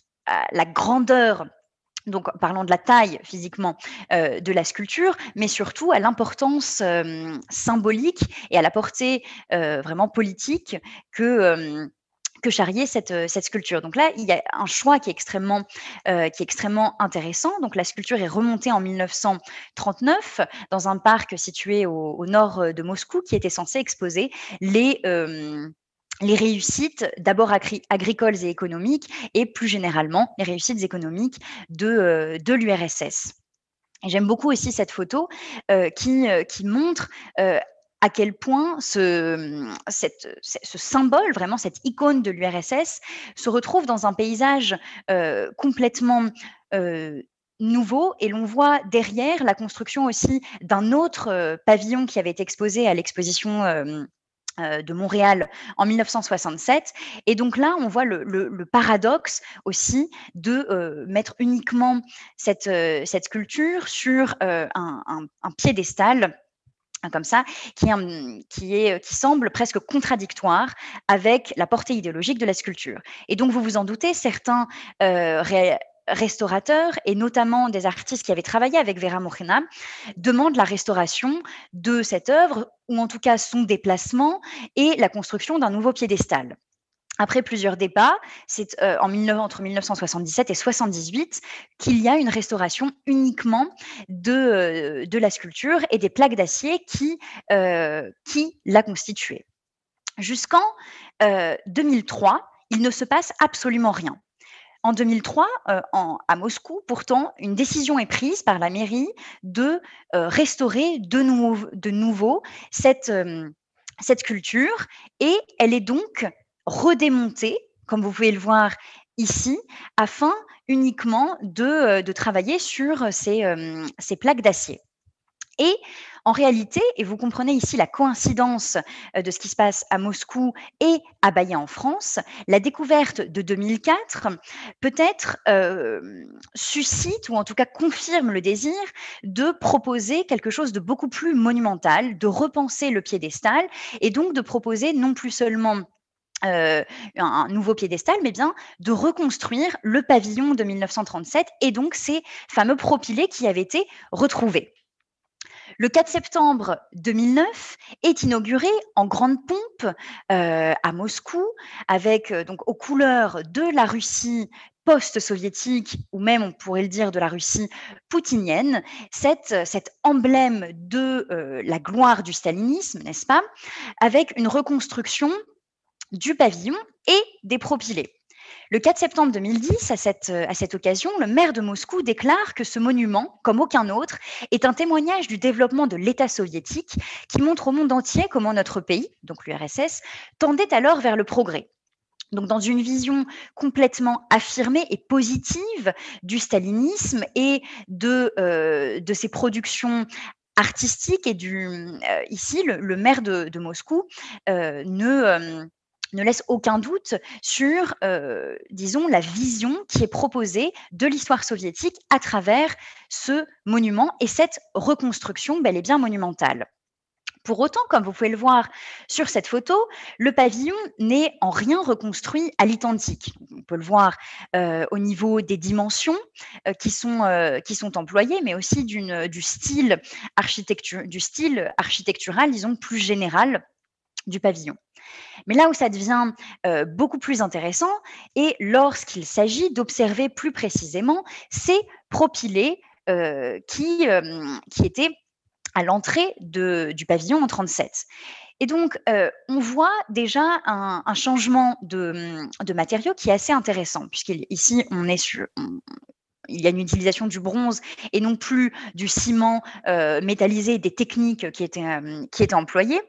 grandeur donc parlons de la taille physiquement euh, de la sculpture, mais surtout à l'importance symbolique et à la portée vraiment politique que que charriait cette, cette, sculpture. Donc là, il y a un choix qui est extrêmement, qui est extrêmement intéressant. Donc la sculpture est remontée en 1939 dans un parc situé au, nord de Moscou qui était censé exposer les les réussites d'abord agricoles et économiques et plus généralement les réussites économiques de, euh, de l'URSS. J'aime beaucoup aussi cette photo euh, qui, euh, qui montre à quel point ce, symbole, vraiment cette icône de l'URSS, se retrouve dans un paysage complètement nouveau et l'on voit derrière la construction aussi d'un autre pavillon qui avait été exposé à l'exposition euh, de Montréal en 1967. Et donc là, on voit le, paradoxe aussi de euh, mettre uniquement cette, euh, sculpture sur un, piédestal comme ça, qui, est, qui semble presque contradictoire avec la portée idéologique de la sculpture. Et donc, vous vous en doutez, certains restaurateurs et notamment des artistes qui avaient travaillé avec Vera Mojena demandent la restauration de cette œuvre ou en tout cas son déplacement et la construction d'un nouveau piédestal. Après plusieurs débats, c'est euh, en entre 1977 et 78 qu'il y a une restauration uniquement de, euh, de la sculpture et des plaques d'acier qui, euh, qui la constituaient. Jusqu'en 2003, il ne se passe absolument rien. En 2003, euh, à Moscou, pourtant, une décision est prise par la mairie de restaurer de, nouveau cette, euh, cette sculpture et elle est donc redémontée, comme vous pouvez le voir ici, afin uniquement de, travailler sur ces plaques d'acier. Et en réalité, et vous comprenez ici la coïncidence euh, de ce qui se passe à Moscou et à Bahia en France, la découverte de 2004 peut-être euh, suscite ou en tout cas confirme le désir de proposer quelque chose de beaucoup plus monumental, de repenser le piédestal et donc de proposer non plus seulement euh, un nouveau piédestal, mais bien de reconstruire le pavillon de 1937 et donc ces fameux propylés qui avaient été retrouvés. Le 4 septembre 2009 est inauguré en grande pompe euh, à Moscou, avec euh, donc aux couleurs de la Russie post-soviétique, ou même on pourrait le dire de la Russie poutinienne, cette, cet emblème de la gloire du stalinisme, n'est-ce pas, avec une reconstruction du pavillon et des propylées. Le 4 septembre 2010, à cette, à cette occasion, le maire de Moscou déclare que ce monument, comme aucun autre, est un témoignage du développement de l'État soviétique qui montre au monde entier comment notre pays, donc l'URSS, tendait alors vers le progrès. Donc, dans une vision complètement affirmée et positive du stalinisme et de, euh, ses productions artistique et du ici le, maire de Moscou ne ne laisse aucun doute sur, disons, la vision qui est proposée de l'histoire soviétique à travers ce monument et cette reconstruction bel et bien monumentale. Pour autant, comme vous pouvez le voir sur cette photo, le pavillon n'est en rien reconstruit à l'identique. On peut le voir au niveau des dimensions qui, sont, qui sont employées, mais aussi du, style du style architectural, disons, plus général du pavillon. Mais là où ça devient beaucoup plus intéressant, et lorsqu'il s'agit d'observer plus précisément ces propylées qui, qui étaient à l'entrée du pavillon en 37. Et donc, on voit déjà un, changement de, de, matériaux qui est assez intéressant, puisqu'ici, il y a une utilisation du bronze et non plus du ciment métallisé, des techniques qui étaient employées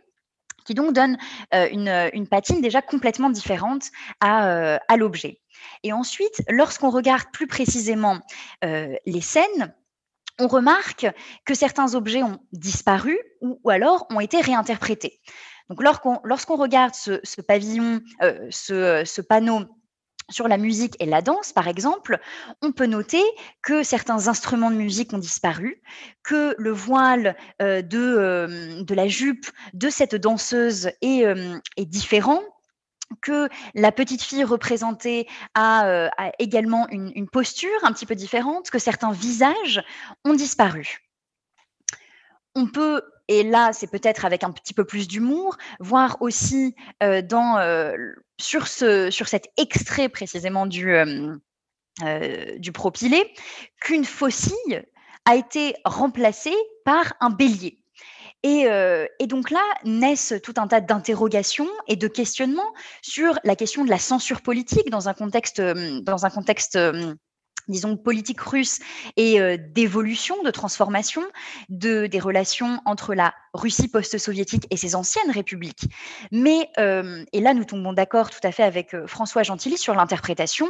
qui donc donne une, patine déjà complètement différente à, l'objet. Et ensuite, lorsqu'on regarde plus précisément les scènes, on remarque que certains objets ont disparu ou, alors ont été réinterprétés. Donc, lorsqu'on regarde ce, pavillon, ce, panneau sur la musique et la danse, par exemple, on peut noter que certains instruments de musique ont disparu, que le voile euh, de, euh, de, la jupe de cette danseuse est, euh, est, différent, que la petite fille représentée a, également une, posture un petit peu différente, que certains visages ont disparu. On peut et là, c'est peut-être avec un petit peu plus d'humour, voir aussi sur, ce, sur cet extrait précisément du, du propylé qu'une faucille a été remplacée par un bélier. Et, et, donc là naissent tout un tas d'interrogations et de questionnements sur la question de la censure politique dans un contexte, dans un contexte disons, politique russe et euh, d'évolution, de transformation de, des relations entre la Russie post-soviétique et ses anciennes républiques. Mais, euh, et là, nous tombons d'accord tout à fait avec euh, François Gentilly sur l'interprétation.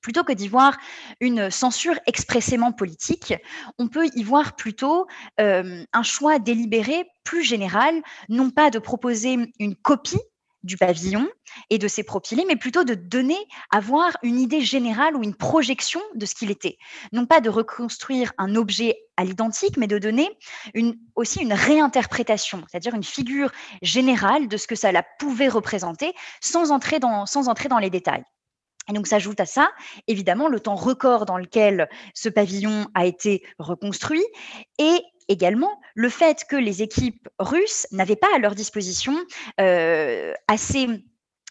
Plutôt que d'y voir une censure expressément politique, on peut y voir plutôt un choix délibéré plus général, non pas de proposer une copie du pavillon et de ses propylées, mais plutôt de donner, avoir une idée générale ou une projection de ce qu'il était. Non pas de reconstruire un objet à l'identique, mais de donner aussi une réinterprétation, c'est-à-dire une figure générale de ce que ça pouvait représenter sans entrer dans, sans entrer dans les détails. Et donc s'ajoute à ça, évidemment, le temps record dans lequel ce pavillon a été reconstruit et également le fait que les équipes russes n'avaient pas à leur disposition euh, assez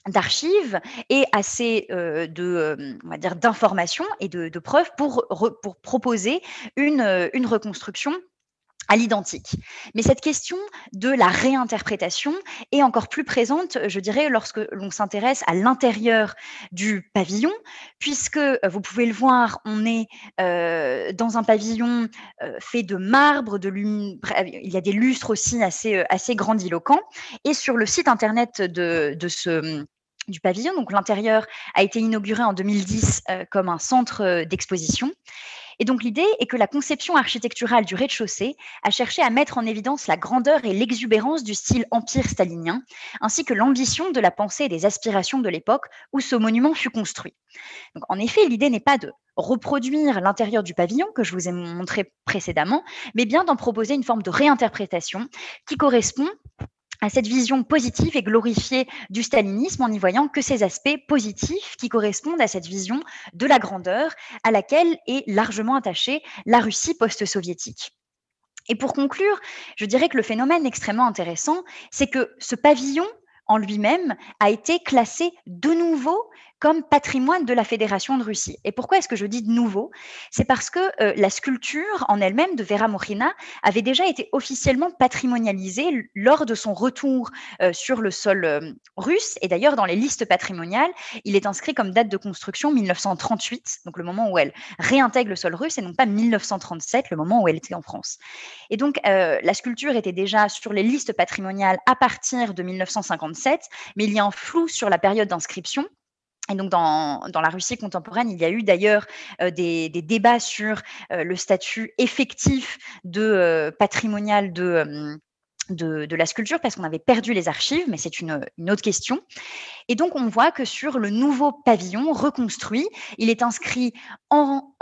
d'archives et assez euh, de, euh, on va dire, d'informations et de, preuves pour, pour proposer une, une reconstruction à l'identique. Mais cette question de la réinterprétation est encore plus présente, je dirais, lorsque l'on s'intéresse à l'intérieur du pavillon, puisque euh, vous pouvez le voir, on est euh, dans un pavillon euh, fait de marbre, de il y a des lustres aussi assez, assez grandiloquents, et sur le site internet de, ce du pavillon. Donc l'intérieur a été inauguré en 2010 comme un centre d'exposition. Et donc l'idée est que la conception architecturale du rez-de-chaussée a cherché à mettre en évidence la grandeur et l'exubérance du style empire stalinien, ainsi que l'ambition de la pensée et des aspirations de l'époque où ce monument fut construit. En effet, l'idée n'est pas de reproduire l'intérieur du pavillon que je vous ai montré précédemment, mais bien d'en proposer une forme de réinterprétation qui correspond à cette vision positive et glorifiée du stalinisme en y voyant que ces aspects positifs qui correspondent à cette vision de la grandeur à laquelle est largement attachée la Russie post-soviétique. Et pour conclure, je dirais que le phénomène extrêmement intéressant, c'est que ce pavillon en lui-même a été classé de nouveau comme patrimoine de la Fédération de Russie. Et pourquoi est-ce que je dis de nouveau? C'est parce que euh, la sculpture en elle-même de Vera Mourina avait déjà été officiellement patrimonialisée lors de son retour euh, sur le sol euh, russe. Et d'ailleurs, dans les listes patrimoniales, il est inscrit comme date de construction 1938, donc le moment où elle réintègre le sol russe, et non pas 1937, le moment où elle était en France. Et donc, la sculpture était déjà sur les listes patrimoniales à partir de 1957, mais il y a un flou sur la période d'inscription. Et donc, dans, la Russie contemporaine, il y a eu d'ailleurs des, débats sur le statut effectif de patrimonial de, de, la sculpture parce qu'on avait perdu les archives, mais c'est une, autre question. Et donc, on voit que sur le nouveau pavillon reconstruit, il est inscrit en,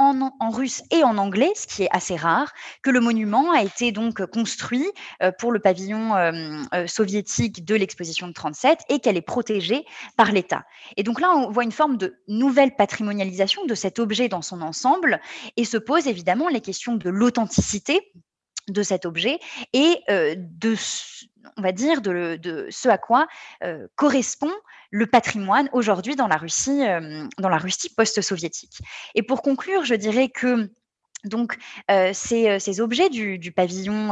russe et en anglais, ce qui est assez rare, que le monument a été donc construit euh, pour le pavillon euh, euh, soviétique de l'exposition de 37 et qu'elle est protégée par l'État. Et donc là, on voit une forme de nouvelle patrimonialisation de cet objet dans son ensemble et se pose évidemment les questions de l'authenticité de cet objet et de, on va dire, de, ce à quoi correspond le patrimoine aujourd'hui dans la Russie, dans la Russie post-soviétique. Et pour conclure, je dirais que donc, ces, objets du, du pavillon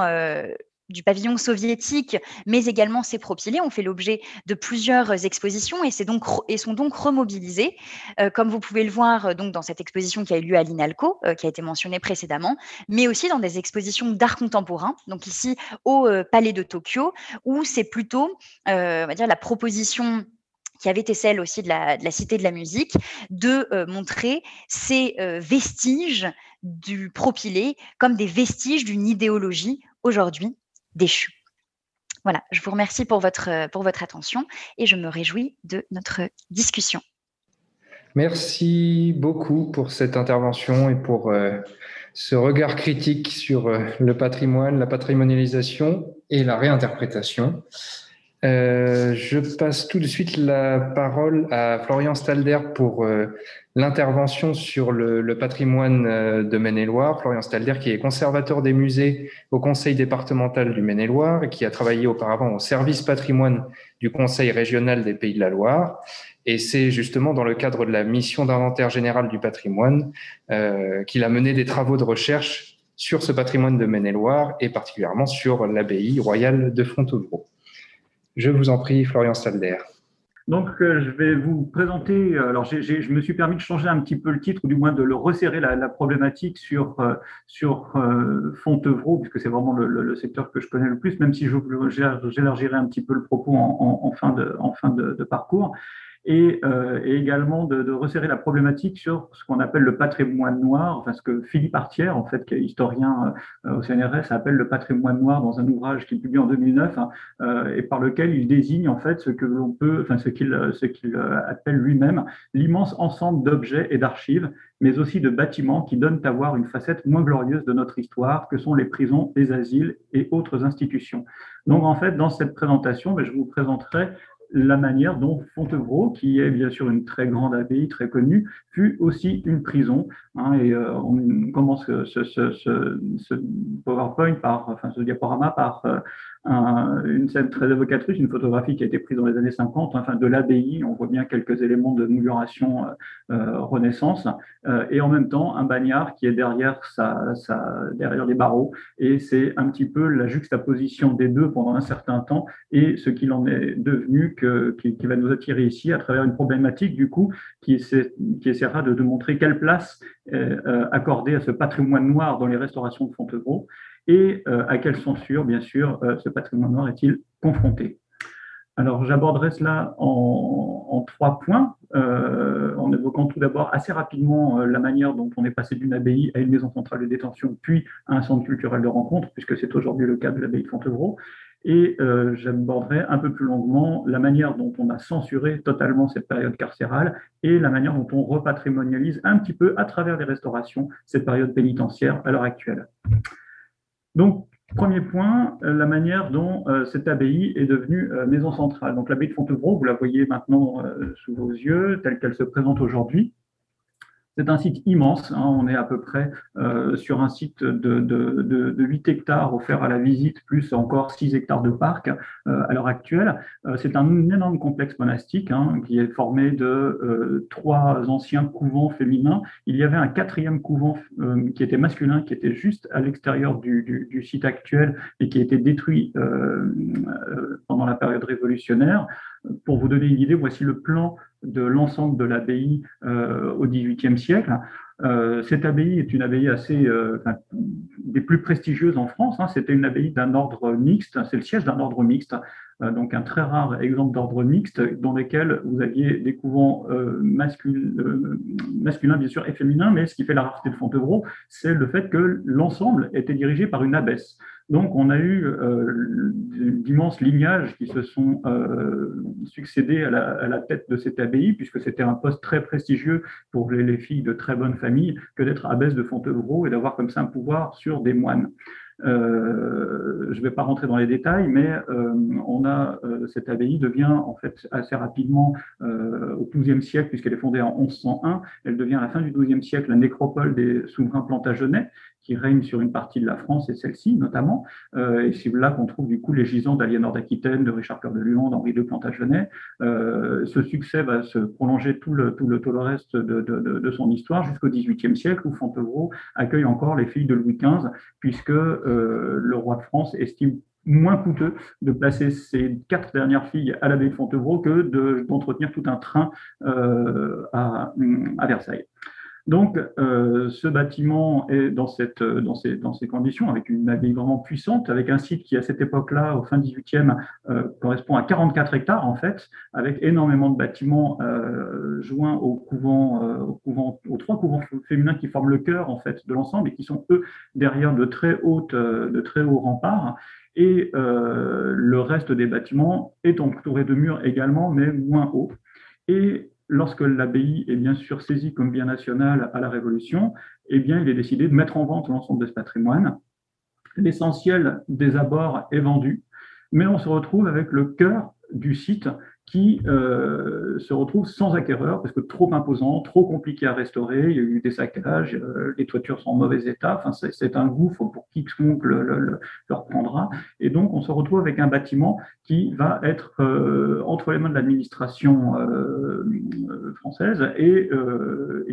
du pavillon soviétique, mais également ses propylées. Ont fait l'objet de plusieurs expositions et, sont donc remobilisés, euh, comme vous pouvez le voir euh, donc dans cette exposition qui a eu lieu à l'INALCO, euh, qui a été mentionnée précédemment, mais aussi dans des expositions d'art contemporain, donc ici au Palais de Tokyo, où c'est plutôt on dire, la proposition qui avait été celle aussi de la, de la Cité de la musique, de montrer ces vestiges du propylé comme des vestiges d'une idéologie aujourd'hui déchu. Voilà, je vous remercie pour votre, pour votre attention et je me réjouis de notre discussion. Merci beaucoup pour cette intervention et pour euh, ce regard critique sur euh, le patrimoine, la patrimonialisation et la réinterprétation. Euh, je passe tout de suite la parole à Florian Stalder pour euh, l'intervention sur le, patrimoine euh, de Maine-et-Loire. Florian Stalder, qui est conservateur des musées au Conseil départemental du Maine-et-Loire et qui a travaillé auparavant au service patrimoine du Conseil régional des Pays de la Loire. Et c'est justement dans le cadre de la mission d'inventaire général du patrimoine qu'il a mené des travaux de recherche sur ce patrimoine de Maine-et-Loire et particulièrement sur l'abbaye royale de Fontevraud. Je vous en prie, Florian Stalder. Donc, euh, je vais vous présenter. Euh, alors, je me suis permis de changer un petit peu le titre, ou du moins de le resserrer la, problématique sur euh, sur Fontevraud, puisque c'est vraiment le, secteur que je connais le plus, même si j'élargirai un petit peu le propos en, fin de en fin de parcours et, euh, et également de, de, resserrer la problématique sur ce qu'on appelle le patrimoine noir, enfin ce que Philippe Artière, en fait, qui est historien euh, au CNRS, appelle le patrimoine noir dans un ouvrage qu'il publie en 2009 hein, euh, et par lequel il désigne en fait ce que l'on peut, enfin ce qu'il ce qu'il appelle lui-même l'immense ensemble d'objets et d'archives, mais aussi de bâtiments qui donnent à voir une facette moins glorieuse de notre histoire, que sont les prisons, les asiles et autres institutions. Donc en fait, dans cette présentation, ben, je vous présenterai la manière dont Fontevraud, qui est bien sûr une très grande abbaye, très connue, fut aussi une prison. Hein, et euh, on commence ce, PowerPoint par, enfin ce diaporama par euh, une scène très évocatrice, une photographie qui a été prise dans les années 50, enfin de l'abbaye, on voit bien quelques éléments de mouluration euh, euh Renaissance, euh, et en même temps un bagnard qui est derrière, sa, sa, derrière les barreaux, et c'est un petit peu la juxtaposition des deux pendant un certain temps, et ce qu'il en est devenu, que, qui, qui, va nous attirer ici à travers une problématique du coup qui, qui essaiera de, de montrer quelle place euh, accordée à ce patrimoine noir dans les restaurations de Fontevraud, et euh, à quelle censure, bien sûr, euh, ce patrimoine noir est-il confronté? Alors, j'aborderai cela en, trois points, euh, en évoquant tout d'abord assez rapidement la manière dont on est passé d'une abbaye à une maison centrale de détention, puis à un centre culturel de rencontre, puisque c'est aujourd'hui le cas de l'abbaye de Fontevraud. Et j'aborderai un peu plus longuement la manière dont on a censuré totalement cette période carcérale et la manière dont on repatrimonialise un petit peu à travers les restaurations cette période pénitentiaire à l'heure actuelle. Donc, premier point, euh, la manière dont euh, cette abbaye est devenue euh, maison centrale. Donc, l'abbaye de Fontevraud, vous la voyez maintenant sous vos yeux, telle qu'elle se présente aujourd'hui. C'est un site immense. Hein. on est à peu près euh, sur un site de, de, de, de, 8 hectares offert à la visite, plus encore 6 hectares de parc euh, à l'heure actuelle. Euh, c'est un énorme complexe monastique hein, qui est formé de trois anciens couvents féminins. Il y avait un quatrième couvent qui était masculin, qui était juste à l'extérieur du, du, du, site actuel et qui a été détruit pendant la période révolutionnaire. Pour vous donner une idée, voici le plan de l'ensemble de l'abbaye euh, au XVIIIe siècle. Euh, cette abbaye est une abbaye assez euh, des plus prestigieuses en France. Hein. C'était une abbaye d'un ordre mixte, c'est le siège d'un ordre mixte donc un très rare exemple d'ordre mixte dans lequel vous aviez des couvents masculins, bien sûr, et féminins, mais ce qui fait la rareté de Fontevraud, c'est le fait que l'ensemble était dirigé par une abbesse. Donc, on a eu euh, d'immenses lignages qui se sont euh, succédés à la, tête de cette abbaye, puisque c'était un poste très prestigieux pour les, filles de très bonne famille que d'être abbesse de Fontevraud et d'avoir comme ça un pouvoir sur des moines. Euh, je ne vais pas rentrer dans les détails, mais euh, on a euh, cette abbaye devient en fait assez rapidement au XIIe siècle, puisqu'elle est fondée en 1101, elle devient à la fin du XIIe siècle la nécropole des souverains plantagenets qui règne sur une partie de la France et celle-ci notamment. Euh, et c'est là qu'on trouve du coup les gisants d'Aliénor d'Aquitaine, de Richard Cœur de Lyon, d'Henri II Plantagenet. Euh, ce succès va se prolonger tout le, tout le, tout le reste de, de, son histoire jusqu'au XVIIIe siècle où Fontevraud accueille encore les filles de Louis XV, puisque euh, le roi de France estime moins coûteux de placer ces quatre dernières filles à l'abbaye de Fontevraud que d'entretenir tout un train à, à Versailles. Donc, euh, ce bâtiment est dans, cette, dans, ces, dans ces conditions, avec une abbaye vraiment puissante, avec un site qui, à cette époque-là, au fin 18e, euh, correspond à 44 hectares, en fait, avec énormément de bâtiments euh, joints au couvent, euh, au couvent, aux trois couvents féminins qui forment le cœur, en fait, de l'ensemble et qui sont, eux, derrière de très, hautes, de très hauts remparts. Et le reste des bâtiments est entouré de murs également, mais moins hauts. Et lorsque l'abbaye est bien sûr saisie comme bien national à la Révolution, eh bien, il est décidé de mettre en vente l'ensemble de ce patrimoine. L'essentiel des abords est vendu, mais on se retrouve avec le cœur du site qui euh, se retrouve sans acquéreur parce que trop imposant, trop compliqué à restaurer. Il y a eu des saccages, euh, les toitures sont en mauvais état. Enfin, c'est un gouffre pour quiconque le, le, le, reprendra. Et donc, on se retrouve avec un bâtiment qui va être euh, entre les mains de l'administration française et,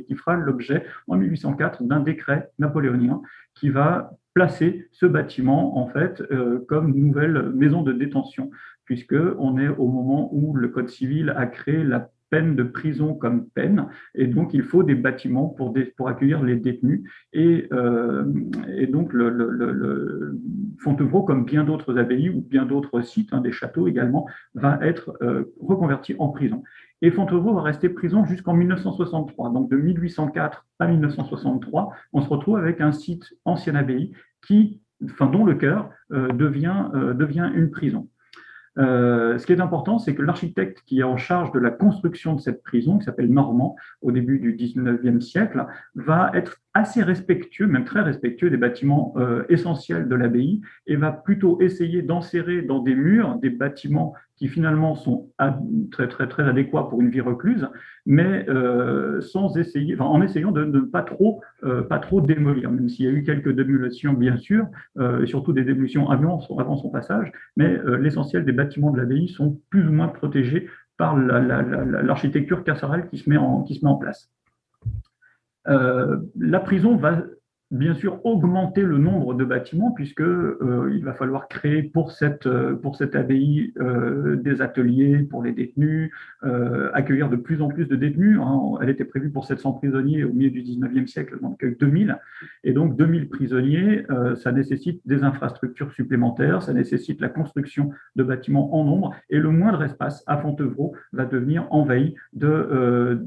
qui fera l'objet en 1804 d'un décret napoléonien qui va placer ce bâtiment en fait comme nouvelle maison de détention puisqu'on est au moment où le Code civil a créé la peine de prison comme peine, et donc il faut des bâtiments pour, accueillir les détenus. Et, euh, donc Fontevraud, comme bien d'autres abbayes ou bien d'autres sites, hein, des châteaux également, va être euh, reconverti en prison. Et Fontevraud va rester prison jusqu'en 1963. Donc de 1804 à 1963, on se retrouve avec un site ancienne abbaye qui, dont le cœur euh, devient une prison. Euh, ce qui est important, c'est que l'architecte qui est en charge de la construction de cette prison, qui s'appelle Normand, au début du 19e siècle, va être assez respectueux, même très respectueux des bâtiments euh, essentiels de l'abbaye, et va plutôt essayer d'enserrer dans des murs des bâtiments qui finalement sont très très très adéquats pour une vie recluse, mais euh, sans essayer, en essayant de, ne pas trop euh, pas trop démolir, même s'il y a eu quelques démolitions bien sûr, euh, et surtout des démolitions avant, avant son passage, mais l'essentiel des bâtiments de l'abbaye sont plus ou moins protégés par l'architecture la, la, carcérale qui se met en qui se met en place. La prison va bien sûr augmenter le nombre de bâtiments puisque euh, il va falloir créer pour cette euh, pour cette abbaye euh, des ateliers pour les détenus, euh, accueillir de plus en plus de détenus. Hein. Elle était prévue pour 700 prisonniers au milieu du 19e siècle, donc 2000 et donc 2000 prisonniers, euh, ça nécessite des infrastructures supplémentaires, ça nécessite la construction de bâtiments en nombre et le moindre espace à Fontevraud va devenir envahi de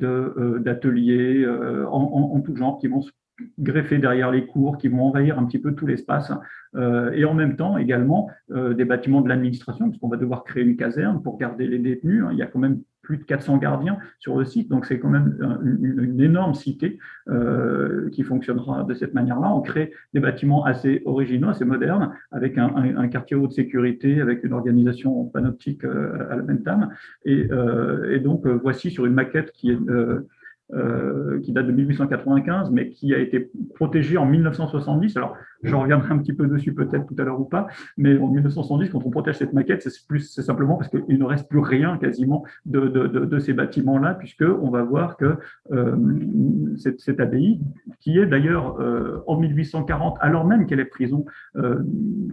d'ateliers en, en, en, tout genre qui vont se greffés derrière les cours, qui vont envahir un petit peu tout l'espace, euh, et en même temps également euh, des bâtiments de l'administration, puisqu'on va devoir créer une caserne pour garder les détenus. Il y a quand même plus de 400 gardiens sur le site, donc c'est quand même une, une énorme cité euh, qui fonctionnera de cette manière-là. On crée des bâtiments assez originaux, assez modernes, avec un, quartier haut de sécurité, avec une organisation panoptique euh, à la même table. Et, euh, et donc voici sur une maquette qui est euh, qui date de 1895, mais qui a été protégé en 1970. Alors, je reviendrai un petit peu dessus peut-être tout à l'heure ou pas, mais en 1970, quand on protège cette maquette, c'est plus, c'est simplement parce qu'il ne reste plus rien quasiment de, ces bâtiments-là, puisque on va voir que euh, cette, cette, abbaye, qui est d'ailleurs euh, en 1840, alors même qu'elle est prison, euh,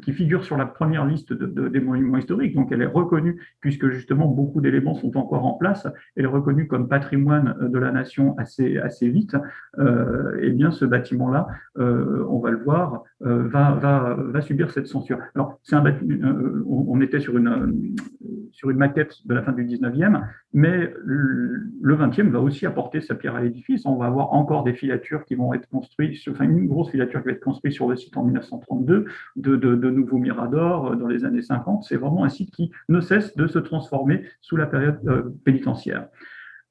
qui figure sur la première liste des monuments historiques, donc elle est reconnue puisque justement beaucoup d'éléments sont encore en place, elle est reconnue comme patrimoine de la nation assez assez vite. et eh bien, ce bâtiment-là, on va le voir va, va, subir cette censure. Alors, c'est un, on, était sur une, sur une maquette de la fin du 19e, mais le 20e va aussi apporter sa pierre à l'édifice. On va avoir encore des filatures qui vont être construites, enfin une grosse filature qui va être construite sur le site en 1932, de, de, de nouveaux miradors dans les années 50. C'est vraiment un site qui ne cesse de se transformer sous la période pénitentiaire.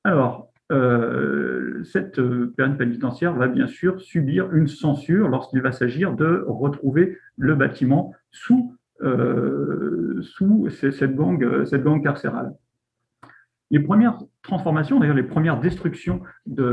Alors, euh, cette euh, période pénitentiaire va bien sûr subir une censure lorsqu'il va s'agir de retrouver le bâtiment sous, euh, sous cette, gang, cette gang carcérale. Les premières transformations, d'ailleurs les premières destructions d'éléments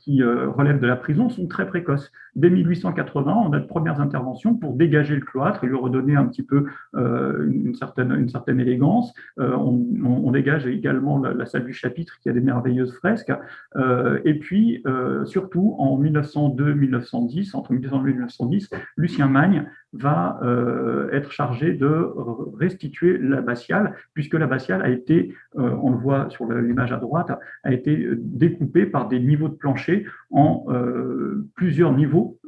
qui euh, relèvent de la prison sont très précoces. Dès 1880, on a de premières interventions pour dégager le cloître et lui redonner un petit peu euh, une, certaine, élégance. Euh, on, dégage également la, salle du chapitre qui a des merveilleuses fresques. et puis, surtout, en 1902-1910, entre 1902 et 1910, Lucien Magne va euh, être chargé de restituer l'abbatiale, puisque l'abbatiale a été, euh, on le voit sur l'image à droite, a été découpée par des niveaux de plancher en euh, plusieurs niveaux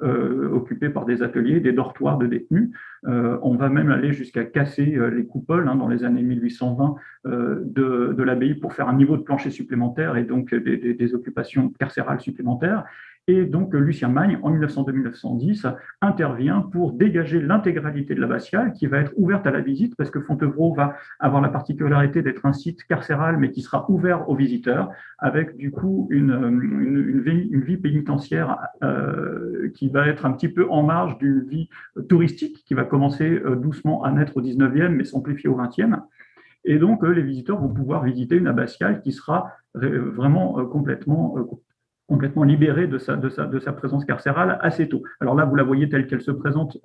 occupés par des ateliers, des dortoirs de détenus. on va même aller jusqu'à casser les coupoles hein, dans les années 1820 de, de l'abbaye pour faire un niveau de plancher supplémentaire et donc des, des occupations carcérales supplémentaires. Et donc, Lucien Magne, en 1902-1910, intervient pour dégager l'intégralité de l'abbatiale qui va être ouverte à la visite parce que Fontevraud va avoir la particularité d'être un site carcéral mais qui sera ouvert aux visiteurs avec du coup une, une, vie, pénitentiaire euh, qui va être un petit peu en marge d'une vie touristique qui va commencer euh, doucement à naître au 19e mais s'amplifier au 20e. Et donc, euh, les visiteurs vont pouvoir visiter une abbatiale qui sera vraiment complètement complètement libérée de sa, de, sa, de sa présence carcérale assez tôt. Alors là, vous la voyez telle qu'elle se présente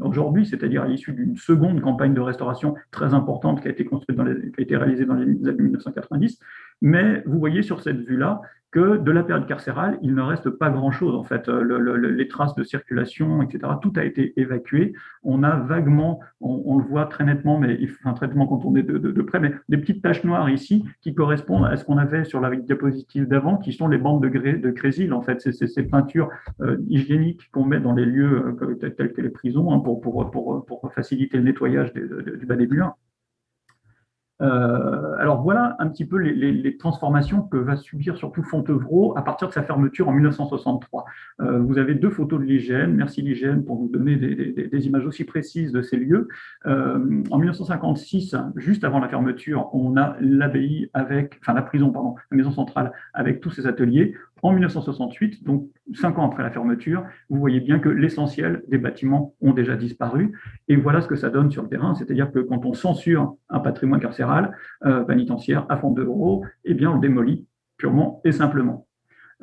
aujourd'hui, c'est-à-dire à, l'issue d'une seconde campagne de restauration très importante qui a été construite dans les, qui a été réalisée dans les années 1990. Mais vous voyez sur cette vue-là que de la période carcérale, il ne reste pas grand-chose. En fait, les traces de circulation, etc., tout a été évacué. On a vaguement, on, le voit très nettement, mais il faut un traitement quand on est de, près, mais des petites taches noires ici qui correspondent à ce qu'on avait sur la diapositive d'avant, qui sont les bandes de, gré, de crésil. En fait, c'est ces peintures euh, hygiéniques qu'on met dans les lieux euh, tels que les prisons hein, pour, faciliter le nettoyage du bas des murs. Euh, alors voilà un petit peu les, transformations que va subir surtout Fontevraud à partir de sa fermeture en 1963. Euh, vous avez deux photos de l'IGN. Merci l'IGN pour vous donner des, images aussi précises de ces lieux. Euh, en 1956, juste avant la fermeture, on a l'abbaye avec, enfin la prison, la maison centrale avec tous ses ateliers. En 1968, donc cinq ans après la fermeture, vous voyez bien que l'essentiel des bâtiments ont déjà disparu. Et voilà ce que ça donne sur le terrain, c'est-à-dire que quand on censure un patrimoine carcéral, euh, pénitentiaire à fond d'euros, eh bien on le démolit purement et simplement.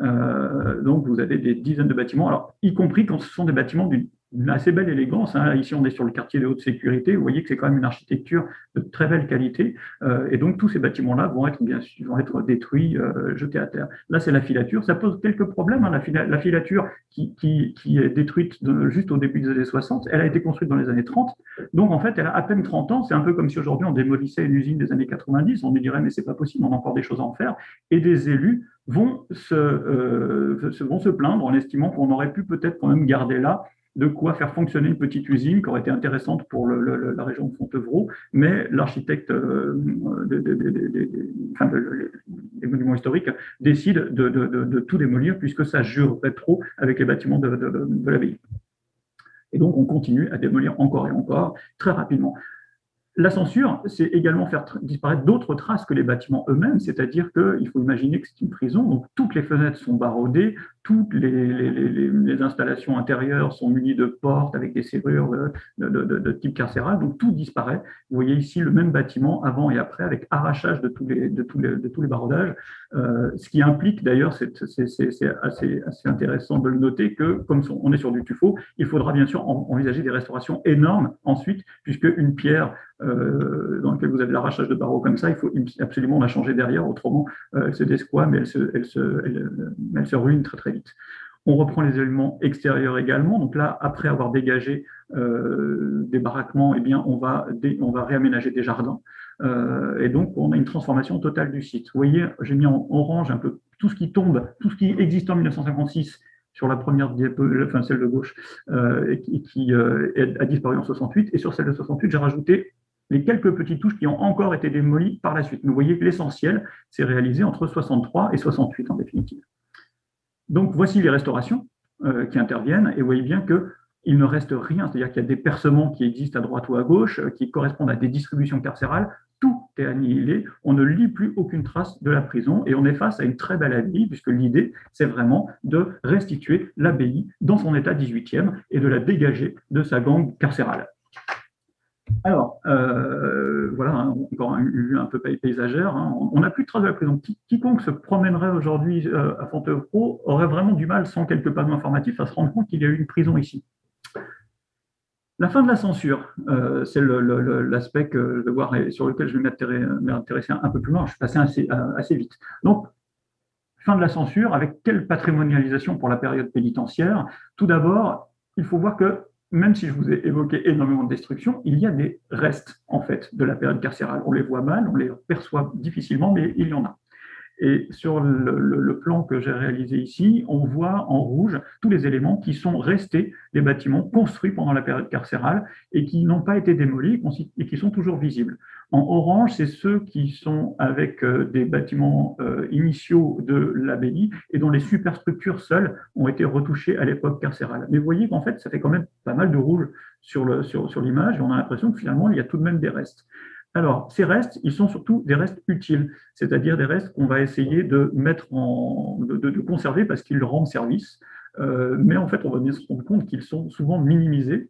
Euh, donc vous avez des dizaines de bâtiments, alors y compris quand ce sont des bâtiments d'une une assez belle élégance. Hein. Ici, on est sur le quartier de haute sécurité. Vous voyez que c'est quand même une architecture de très belle qualité. Euh, et donc, tous ces bâtiments-là vont être bien sûr vont être détruits, euh, jetés à terre. Là, c'est la filature. Ça pose quelques problèmes. Hein. La, filature qui, qui, qui, est détruite juste au début des années 60, elle a été construite dans les années 30. Donc, en fait, elle a à peine 30 ans. C'est un peu comme si aujourd'hui on démolissait une usine des années 90. On nous dirait, mais c'est pas possible, on a encore des choses à en faire. Et des élus vont se, euh, vont se plaindre en estimant qu'on aurait pu peut-être quand même garder là de quoi faire fonctionner une petite usine qui aurait été intéressante pour la région de Fontevraud, mais l'architecte euh, des monuments historiques décide de, tout démolir puisque ça jurerait trop avec les bâtiments de, de l'abbaye. Et donc, on continue à démolir encore et encore très rapidement. La censure, c'est également faire disparaître d'autres traces que les bâtiments eux-mêmes, c'est-à-dire qu'il faut imaginer que c'est une prison, donc toutes les fenêtres sont barodées, toutes les, installations intérieures sont munies de portes avec des serrures de, type carcéral, donc tout disparaît. Vous voyez ici le même bâtiment avant et après avec arrachage de tous les, de euh, ce qui implique d'ailleurs, c'est assez, assez intéressant de le noter, que comme on est sur du tuffeau, il faudra bien sûr envisager des restaurations énormes ensuite, puisque une pierre euh, dans laquelle vous avez l'arrachage de barreaux comme ça, il faut absolument la changer derrière, autrement euh, elle se desquoie, mais elle se, elle, se, elle se ruine très très vite. On reprend les éléments extérieurs également. Donc là, après avoir dégagé euh, des baraquements, eh bien, on va, on va réaménager des jardins. Euh, et donc, on a une transformation totale du site. Vous voyez, j'ai mis en orange un peu tout ce qui tombe, tout ce qui existe en 1956 sur la première diapo, enfin celle de gauche, et qui, a disparu en 68. Et sur celle de 68, j'ai rajouté les quelques petites touches qui ont encore été démolies par la suite. vous voyez que l'essentiel s'est réalisé entre 63 et 68 en définitive. Donc voici les restaurations qui interviennent et vous voyez bien que il ne reste rien, c'est-à-dire qu'il y a des percements qui existent à droite ou à gauche, euh, qui correspondent à des distributions carcérales, tout est annihilé, on ne lit plus aucune trace de la prison et on est face à une très belle abbaye, puisque l'idée, c'est vraiment de restituer l'abbaye dans son état 18e et de la dégager de sa gangue carcérale. Alors, euh, voilà, hein, encore un, un peu paysagère, hein. on n'a plus de traces de la prison. Quiconque se promènerait aujourd'hui euh, à Fontevraud aurait vraiment du mal, sans quelques panneaux informatifs, à se rendre compte qu'il y a eu une prison ici. La fin de la censure, euh, c'est l'aspect que voir sur lequel je vais m'intéresser un peu plus loin. Je suis passé assez, assez, vite. Donc, fin de la censure, avec quelle patrimonialisation pour la période pénitentiaire? Tout d'abord, il faut voir que même si je vous ai évoqué énormément de destruction, il y a des restes en fait de la période carcérale. On les voit mal, on les perçoit difficilement, mais il y en a. Et sur le, plan que j'ai réalisé ici, on voit en rouge tous les éléments qui sont restés des bâtiments construits pendant la période carcérale et qui n'ont pas été démolis et qui sont toujours visibles. En orange, c'est ceux qui sont avec euh, des bâtiments euh, initiaux de l'abbaye et dont les superstructures seules ont été retouchées à l'époque carcérale. Mais vous voyez qu'en fait, ça fait quand même pas mal de rouge sur l'image et on a l'impression que finalement, il y a tout de même des restes. Alors, ces restes, ils sont surtout des restes utiles, c'est-à-dire des restes qu'on va essayer de mettre en, conserver parce qu'ils rendent service. Euh, mais en fait, on va bien se rendre compte qu'ils sont souvent minimisés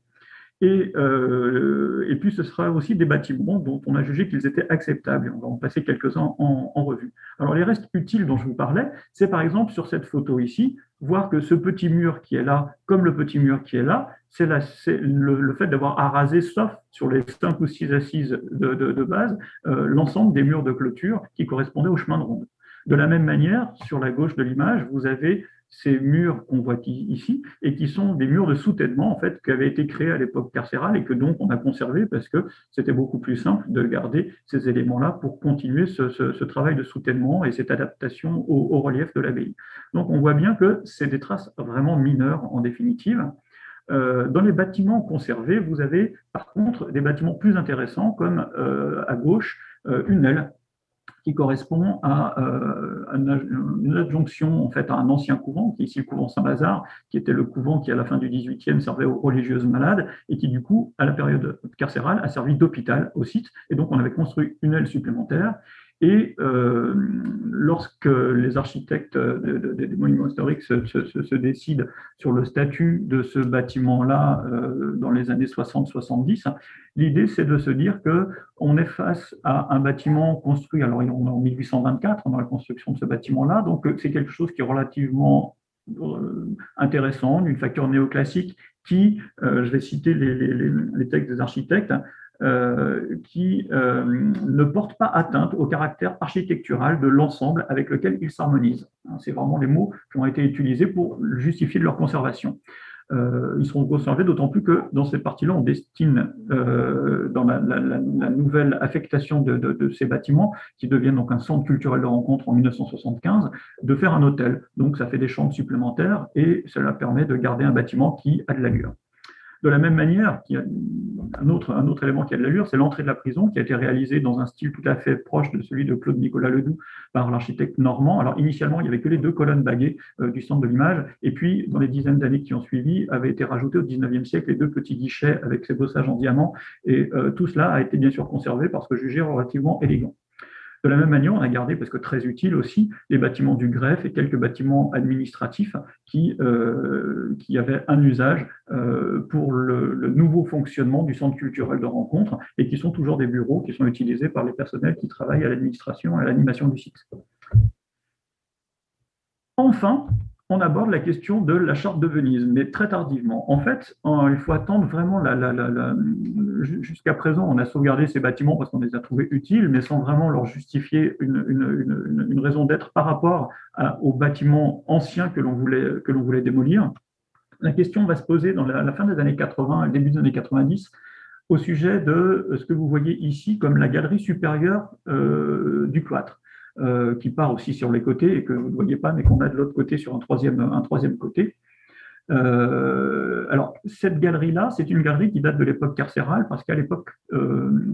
et, euh, et, puis, ce sera aussi des bâtiments dont on a jugé qu'ils étaient acceptables. On va en passer quelques-uns en, revue. Alors, les restes utiles dont je vous parlais, c'est par exemple sur cette photo ici, voir que ce petit mur qui est là, comme le petit mur qui est là, c'est le, fait d'avoir arasé, sauf sur les cinq ou six assises de base, euh, l'ensemble des murs de clôture qui correspondaient au chemin de ronde. De la même manière, sur la gauche de l'image, vous avez ces murs qu'on voit ici et qui sont des murs de soutènement en fait qui avaient été créés à l'époque carcérale et que donc on a conservé parce que c'était beaucoup plus simple de garder ces éléments-là pour continuer ce, travail de soutènement et cette adaptation au, relief de l'abbaye. Donc on voit bien que c'est des traces vraiment mineures en définitive. Euh, dans les bâtiments conservés, vous avez par contre des bâtiments plus intéressants comme euh, à gauche euh, une aile qui correspond à, euh, une adjonction en fait à un ancien couvent, qui est ici le couvent Saint-Lazare, qui était le couvent qui à la fin du XVIIIe servait aux religieuses malades et qui du coup à la période carcérale a servi d'hôpital au site. Et donc on avait construit une aile supplémentaire et euh, lorsque les architectes des monuments historiques se, décident sur le statut de ce bâtiment-là euh, dans les années 60-70, l'idée c'est de se dire qu'on est face à un bâtiment construit, alors on est en 1824 dans la construction de ce bâtiment-là, donc c'est quelque chose qui est relativement euh, intéressant, d'une facture néoclassique qui, je vais citer les, textes des architectes, euh, qui euh, ne porte pas atteinte au caractère architectural de l'ensemble avec lequel ils s'harmonisent. Hein, c'est vraiment les mots qui ont été utilisés pour justifier de leur conservation. Euh, ils seront conservés d'autant plus que dans cette partie-là, on destine, dans la, nouvelle affectation de, de, ces bâtiments, qui deviennent donc un centre culturel de rencontre en 1975, de faire un hôtel. Donc ça fait des chambres supplémentaires et cela permet de garder un bâtiment qui a de l'allure. De la même manière, un autre élément qui a de l'allure, c'est l'entrée de la prison qui a été réalisée dans un style tout à fait proche de celui de Claude Nicolas Ledoux par l'architecte normand. Alors initialement, il n'y avait que les deux colonnes baguées euh, du centre de l'image, et puis dans les dizaines d'années qui ont suivi, avaient été rajoutés au 19e siècle les deux petits guichets avec ces bossages en diamant, et euh, tout cela a été bien sûr conservé parce que jugé relativement élégant. De la même manière, on a gardé, parce que très utile aussi, les bâtiments du greffe et quelques bâtiments administratifs qui, euh, qui avaient un usage euh, pour le, le, nouveau fonctionnement du centre culturel de rencontre et qui sont toujours des bureaux qui sont utilisés par les personnels qui travaillent à l'administration et à l'animation du site. Enfin, on aborde la question de la charte de Venise, mais très tardivement. En fait, il faut attendre vraiment jusqu'à présent, on a sauvegardé ces bâtiments parce qu'on les a trouvés utiles, mais sans vraiment leur justifier une, raison d'être par rapport aux bâtiments anciens que l'on voulait, que l'on voulait démolir. La question va se poser dans la, fin des années 80, le début des années 90, au sujet de ce que vous voyez ici comme la galerie supérieure euh, du cloître. Euh, qui part aussi sur les côtés et que vous ne voyez pas, mais qu'on a de l'autre côté sur un troisième, un troisième côté. alors, cette galerie-là, c'est une galerie qui date de l'époque carcérale, parce qu'à l'époque,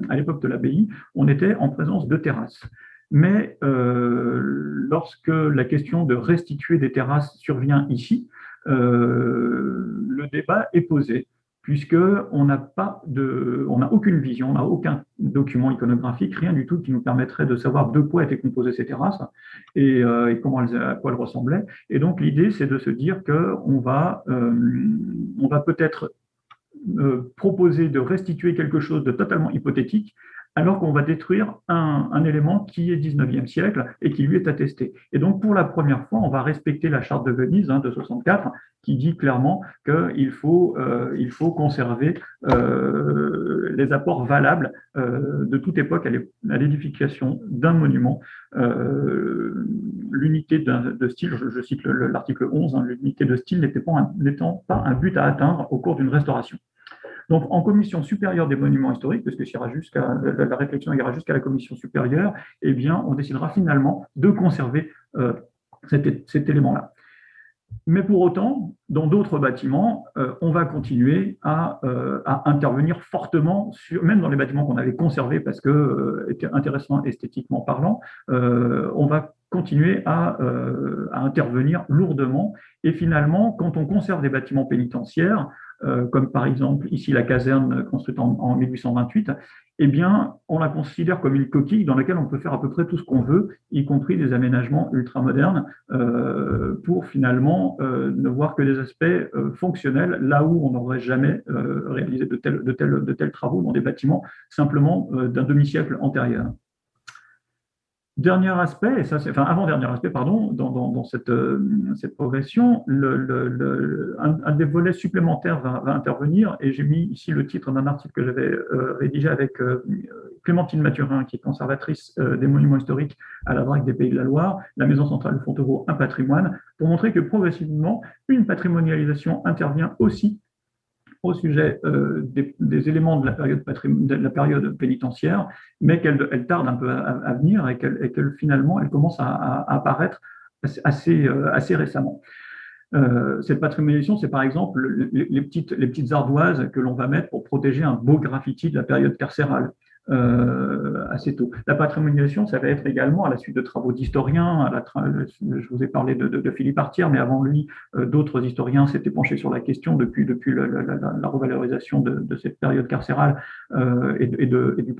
à l'époque de l'abbaye, on était en présence de terrasses. Mais lorsque la question de restituer des terrasses survient ici, le débat est posé puisqu'on n'a pas de, on n'a aucune vision, on n'a aucun document iconographique, rien du tout qui nous permettrait de savoir de quoi étaient composées ces terrasses et, euh, comment elles, à quoi elles ressemblaient. Et donc l'idée, c'est de se dire qu'on va, euh, on va peut-être euh, proposer de restituer quelque chose de totalement hypothétique alors qu'on va détruire un, élément qui est 19e siècle et qui lui est attesté. Et donc, pour la première fois, on va respecter la charte de Venise hein, de 64 qui dit clairement qu'il faut, euh, faut conserver euh, les apports valables euh, de toute époque à l'édification d'un monument. l'unité de style, je, cite l'article 11, hein, l'unité de style n'étant pas un but à atteindre au cours d'une restauration. Donc, en commission supérieure des monuments historiques, parce que jusqu'à, la réflexion ira jusqu'à la commission supérieure, eh bien, on décidera finalement de conserver euh, cet, élément-là. Mais pour autant, dans d'autres bâtiments, euh, on va continuer euh, à, intervenir fortement, sur, même dans les bâtiments qu'on avait conservés parce que étaient intéressants esthétiquement parlant, on va continuer à, intervenir lourdement. Et finalement, quand on conserve des bâtiments pénitentiaires, euh, comme par exemple ici la caserne construite en, 1828, eh bien, on la considère comme une coquille dans laquelle on peut faire à peu près tout ce qu'on veut, y compris des aménagements ultramodernes, euh, pour finalement euh, ne voir que des aspects fonctionnels, là où on n'aurait jamais réalisé de tels travaux dans des bâtiments simplement d'un demi-siècle antérieur. Dernier aspect, et ça enfin avant-dernier aspect, pardon, dans, cette, euh, cette, progression, le, un, des volets supplémentaires va, intervenir, et j'ai mis ici le titre d'un article que j'avais euh, rédigé avec euh, Clémentine Mathurin, qui est conservatrice des monuments historiques à la DRAC des Pays de la Loire, la Maison centrale de Fontevraud, un patrimoine, pour montrer que progressivement, une patrimonialisation intervient aussi au sujet euh, des, éléments de la période, pénitentiaire, mais qu'elle elle tarde un peu à, venir et qu'elle finalement elle commence à, apparaître assez, euh, récemment. Euh, cette patrimonialisation, c'est par exemple les petites ardoises que l'on va mettre pour protéger un beau graffiti de la période carcérale. Euh, assez tôt. La patrimonialisation, ça va être également à la suite de travaux d'historiens. Je vous ai parlé de, Philippe Artière, mais avant lui, euh, d'autres historiens s'étaient penchés sur la question depuis, depuis la, revalorisation de, cette période carcérale euh, et, de, du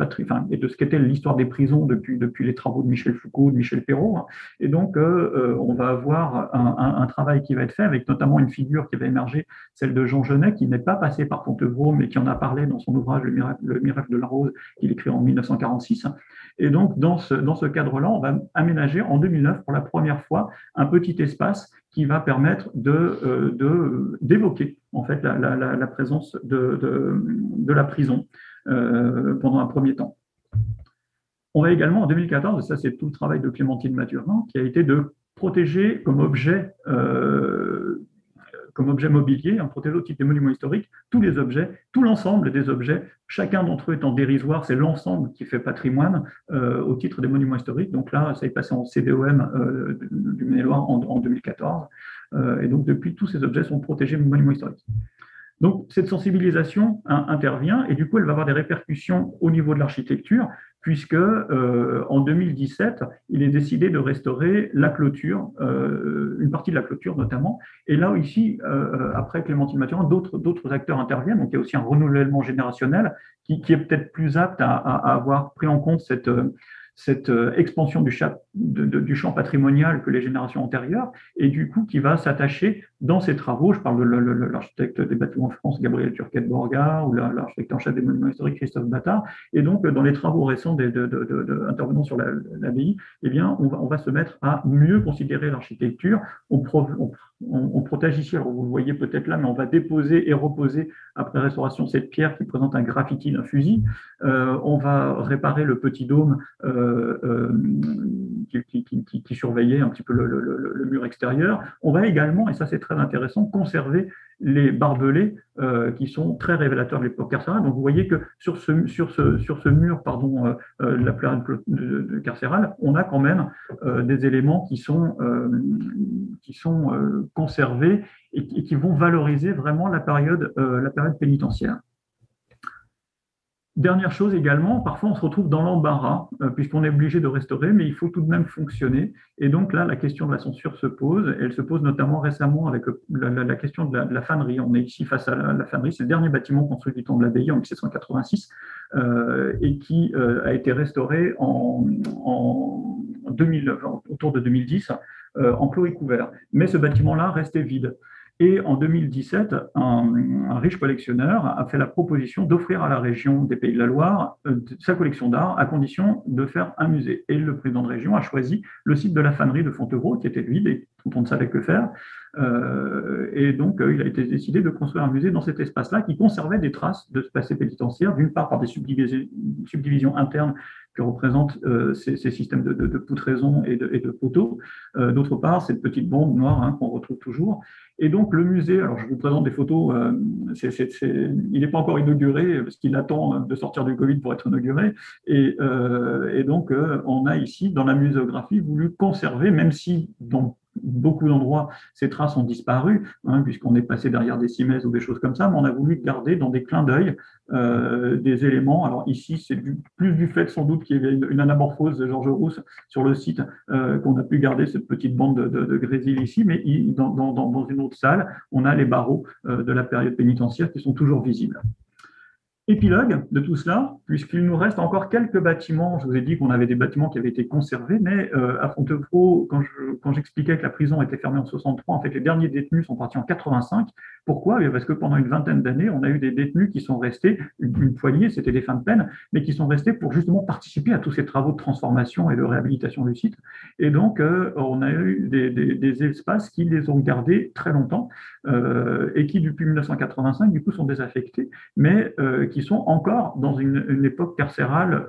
et de ce qu'était l'histoire des prisons depuis, depuis les travaux de Michel Foucault, de Michel Perrault. Et donc, on va avoir un, travail qui va être fait avec notamment une figure qui va émerger, celle de Jean Genet, qui n'est pas passé par Fontevraud, mais qui en a parlé dans son ouvrage Le miracle, le miracle de la rose, qu'il écrit en 1946. Et donc, dans ce, dans ce cadre-là, on va aménager en 2009 pour la première fois un petit espace qui va permettre de, de, d'évoquer en fait la, la, présence de, de, la prison euh, pendant un premier temps. On va également en 2014, et ça c'est tout le travail de Clémentine Mathurin, qui a été de protéger comme objet euh, comme objet mobilier, en protéger au titre des monuments historiques, tous les objets, tout l'ensemble des objets, chacun d'entre eux étant dérisoire, c'est l'ensemble qui fait patrimoine euh, au titre des monuments historiques. Donc là, ça est passé en CDOM euh, du Maine-et-Loire en, 2014. Euh, et donc depuis, tous ces objets sont protégés monuments historiques. Donc cette sensibilisation hein, intervient et du coup, elle va avoir des répercussions au niveau de l'architecture, puisque euh, en 2017, il est décidé de restaurer la clôture, euh, une partie de la clôture notamment. Et là, ici, euh, après Clémentine Mathurin, d'autres acteurs interviennent. Donc, il y a aussi un renouvellement générationnel qui, est peut-être plus apte à, avoir pris en compte cette, cette euh, expansion du, du, champ patrimonial que les générations antérieures, et du coup qui va s'attacher dans ses travaux, je parle de l'architecte des bâtiments de France, Gabriel Turquette-Borga, ou l'architecte en chef des monuments historiques, Christophe Battard, et donc dans les travaux récents de, de, intervenant sur l'abbaye, eh bien, on va, on va, se mettre à mieux considérer l'architecture, on, on, protège ici, alors vous le voyez peut-être là, mais on va déposer et reposer après restauration cette pierre qui présente un graffiti d'un fusil. Euh, on va réparer le petit dôme euh, euh, qui, surveillait un petit peu le, mur extérieur. On va également, et ça c'est très intéressant, conserver les barbelés euh, qui sont très révélateurs de l'époque carcérale. Donc vous voyez que sur ce, mur euh, euh, la période carcérale, on a quand même des éléments qui sont, conservés et, qui vont valoriser vraiment la période pénitentiaire. Dernière chose également, parfois on se retrouve dans l'embarras, euh, puisqu'on est obligé de restaurer, mais il faut tout de même fonctionner. Et donc là, la question de la censure se pose. Elle se pose notamment récemment avec la, question de la, fanerie. On est ici face à la, fanerie, c'est le dernier bâtiment construit du temps de l'abbaye en 1786 euh, et qui euh, a été restauré en, en 2000, autour de 2010 en clos et couvert. Mais ce bâtiment-là restait vide. Et en 2017, un, riche collectionneur a fait la proposition d'offrir à la région des Pays de la Loire euh, sa collection d'art à condition de faire un musée. Et le président de région a choisi le site de la fanerie de Fontevraud, qui était vide et dont on ne savait que faire. Euh, et donc, euh, il a été décidé de construire un musée dans cet espace-là qui conservait des traces de ce passé pénitentiaire, d'une part par des subdivisions internes que représentent euh, ces, systèmes de, de, poutraison et de, de poteaux. D'autre part, cette petite bombe noire hein, qu'on retrouve toujours. Et donc le musée, alors je vous présente des photos, il n'est pas encore inauguré parce qu'il attend de sortir du Covid pour être inauguré. Et, et donc on a ici dans la muséographie voulu conserver, même si dans beaucoup d'endroits, ces traces ont disparu, hein, puisqu'on est passé derrière des cimaises ou des choses comme ça, mais on a voulu garder dans des clins d'œil euh, des éléments. Alors ici, c'est plus du fait sans doute qu'il y avait une, anamorphose de Georges Rousse sur le site euh, qu'on a pu garder cette petite bande de, grésil ici, mais dans, une autre salle, on a les barreaux euh, de la période pénitentiaire qui sont toujours visibles. Épilogue de tout cela, puisqu'il nous reste encore quelques bâtiments. Je vous ai dit qu'on avait des bâtiments qui avaient été conservés, mais euh, à Fontevraud, quand j'expliquais que la prison était fermée en 63, en fait, les derniers détenus sont partis en 85. Pourquoi? Eh Parce que pendant une vingtaine d'années, on a eu des détenus qui sont restés, une, poignée, c'était des fins de peine, mais qui sont restés pour justement participer à tous ces travaux de transformation et de réhabilitation du site. Et donc, euh, on a eu des, espaces qui les ont gardés très longtemps euh, et qui, depuis 1985, du coup, sont désaffectés, mais qui sont encore dans une, époque carcérale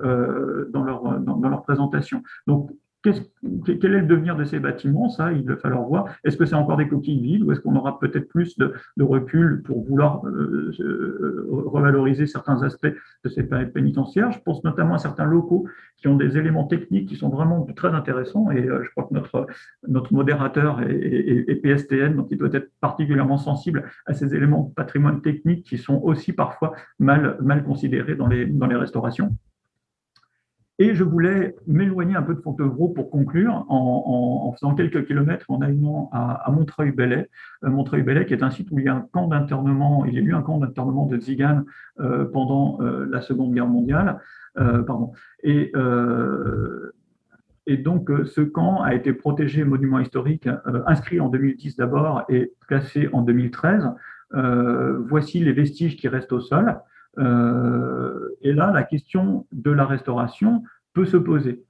dans, leur, dans, leur présentation. Donc, quel est le devenir de ces bâtiments? Ça, il va falloir voir. Est-ce que c'est encore des coquilles vides ou est-ce qu'on aura peut-être plus de, recul pour vouloir euh, euh, revaloriser certains aspects de ces pénitentiaires? Je pense notamment à certains locaux qui ont des éléments techniques qui sont vraiment très intéressants et euh, je crois que notre, notre modérateur est, PSTN, donc il doit être particulièrement sensible à ces éléments de patrimoine technique qui sont aussi parfois mal, mal considérés dans les, dans les restaurations. Et je voulais m'éloigner un peu de Fontevraud pour conclure en, faisant quelques kilomètres en allant à, Montreuil-Bellay. Euh, Montreuil-Bellay qui est un site où il y a un camp d'internement, il y a eu un camp d'internement de Zigan euh, pendant euh, la Seconde Guerre mondiale. pardon. Et, et donc ce camp a été protégé monument historique, inscrit en 2010 d'abord et classé en 2013. voici les vestiges qui restent au sol. Euh, et là, la question de la restauration peut se poser.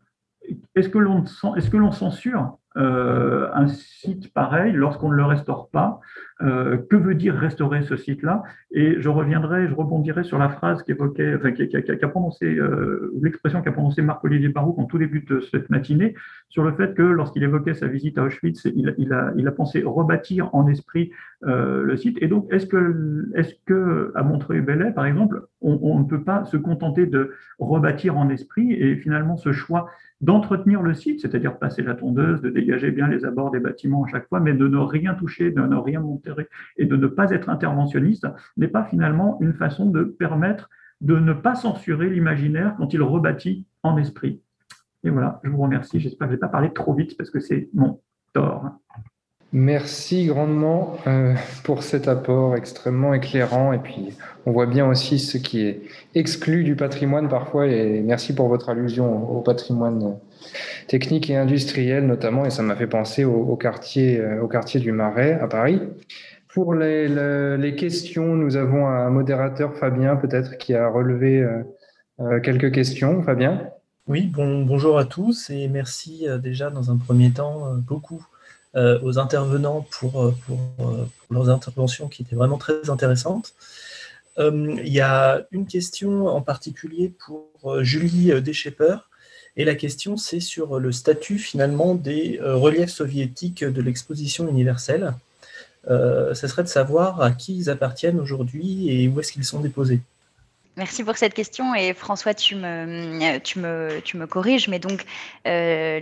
Est-ce que l'on censure euh, un site pareil lorsqu'on ne le restaure pas? Euh, que veut dire restaurer ce site-là? Et je reviendrai, je rebondirai sur la phrase qu'évoquait, enfin, qui, a prononcé, euh, l'expression qu'a prononcé Marc-Olivier Barouk en tout début de cette matinée, sur le fait que lorsqu'il évoquait sa visite à Auschwitz, il, a, pensé rebâtir en esprit le site. Et donc, est-ce que, est-ce que à Montreuil-Bellay, par exemple, on ne peut pas se contenter de rebâtir en esprit et finalement ce choix d'entretenir le site, c'est-à-dire passer la tondeuse, de dégager bien les abords des bâtiments à chaque fois, mais de ne rien toucher, de ne rien monter et de ne pas être interventionniste, n'est pas finalement une façon de permettre de ne pas censurer l'imaginaire quand il rebâtit en esprit. Et voilà, je vous remercie. J'espère que je ne vais pas parler trop vite parce que c'est mon tort. Merci grandement euh, pour cet apport extrêmement éclairant. Et puis, on voit bien aussi ce qui est exclu du patrimoine parfois. Et merci pour votre allusion au patrimoine technique et industriel notamment. Et ça m'a fait penser au, quartier, euh, au quartier du Marais à Paris. Pour les, questions, nous avons un modérateur, Fabien, peut-être, qui a relevé euh, quelques questions. Fabien? Oui, bon, bonjour à tous et merci déjà dans un premier temps beaucoup euh, aux intervenants pour, euh, euh, pour, leurs interventions qui étaient vraiment très intéressantes. il y a une question en particulier pour Julie Deschepper. Et la question, c'est sur le statut finalement des reliefs soviétiques de l'exposition universelle. Ce serait de savoir à qui ils appartiennent aujourd'hui et où est-ce qu'ils sont déposés. Merci pour cette question et François, tu me, corriges, mais donc euh,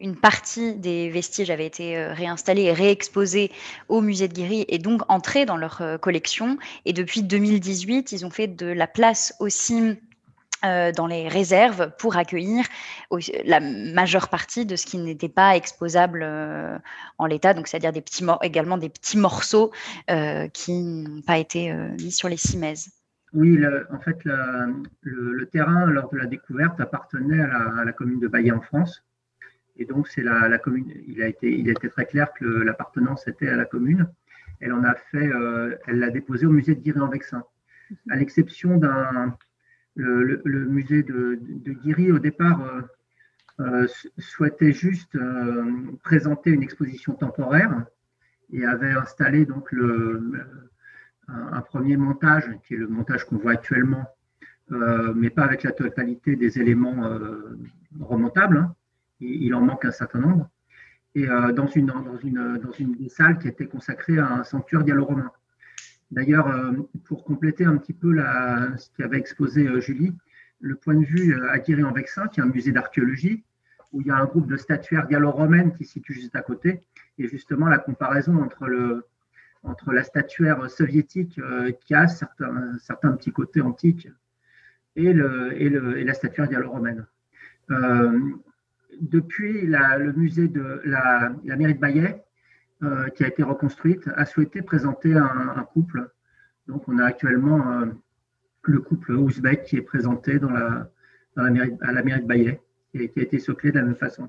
une partie des vestiges avait été euh, réinstallée et réexposée au musée de Guéry et donc entrée dans leur euh, collection. Et depuis 2018, ils ont fait de la place aussi dans les réserves pour accueillir la majeure partie de ce qui n'était pas exposable en l'état, donc c'est-à-dire également des petits morceaux qui n'ont pas été mis sur les cimaises. Oui, en fait, le, terrain, lors de la découverte, appartenait à la, commune de Baillet en France. Et donc, c'est la, commune, il a, été, très clair que l'appartenance était à la commune. Elle en a fait, euh, elle l'a déposé au musée de Guiry en Vexin. À l'exception d'un, le, musée de, de, Guiry, au départ, euh, euh, souhaitait juste présenter une exposition temporaire et avait installé donc le, un, premier montage, qui est le montage qu'on voit actuellement, euh, mais pas avec la totalité des éléments euh, remontables. Hein. Il, en manque un certain nombre. Et euh, dans, une, dans, une, dans une des salles qui était consacrée à un sanctuaire gallo-romain. D'ailleurs, pour compléter un petit peu la, ce qu'avait exposé Julie, le point de vue à en Vexin, qui est un musée d'archéologie, où il y a un groupe de statuaires gallo-romaines qui se situe juste à côté, et justement la comparaison entre le, entre la statuaire soviétique euh, qui a certains, certains petits côtés antiques et, la statuaire gallo-romaine. Euh, depuis, le musée de la, mairie de Bayet, euh, qui a été reconstruite, a souhaité présenter un, couple. Donc, on a actuellement le couple ouzbek qui est présenté dans la mairie, à la mairie de Bayet et qui a été soclé de la même façon.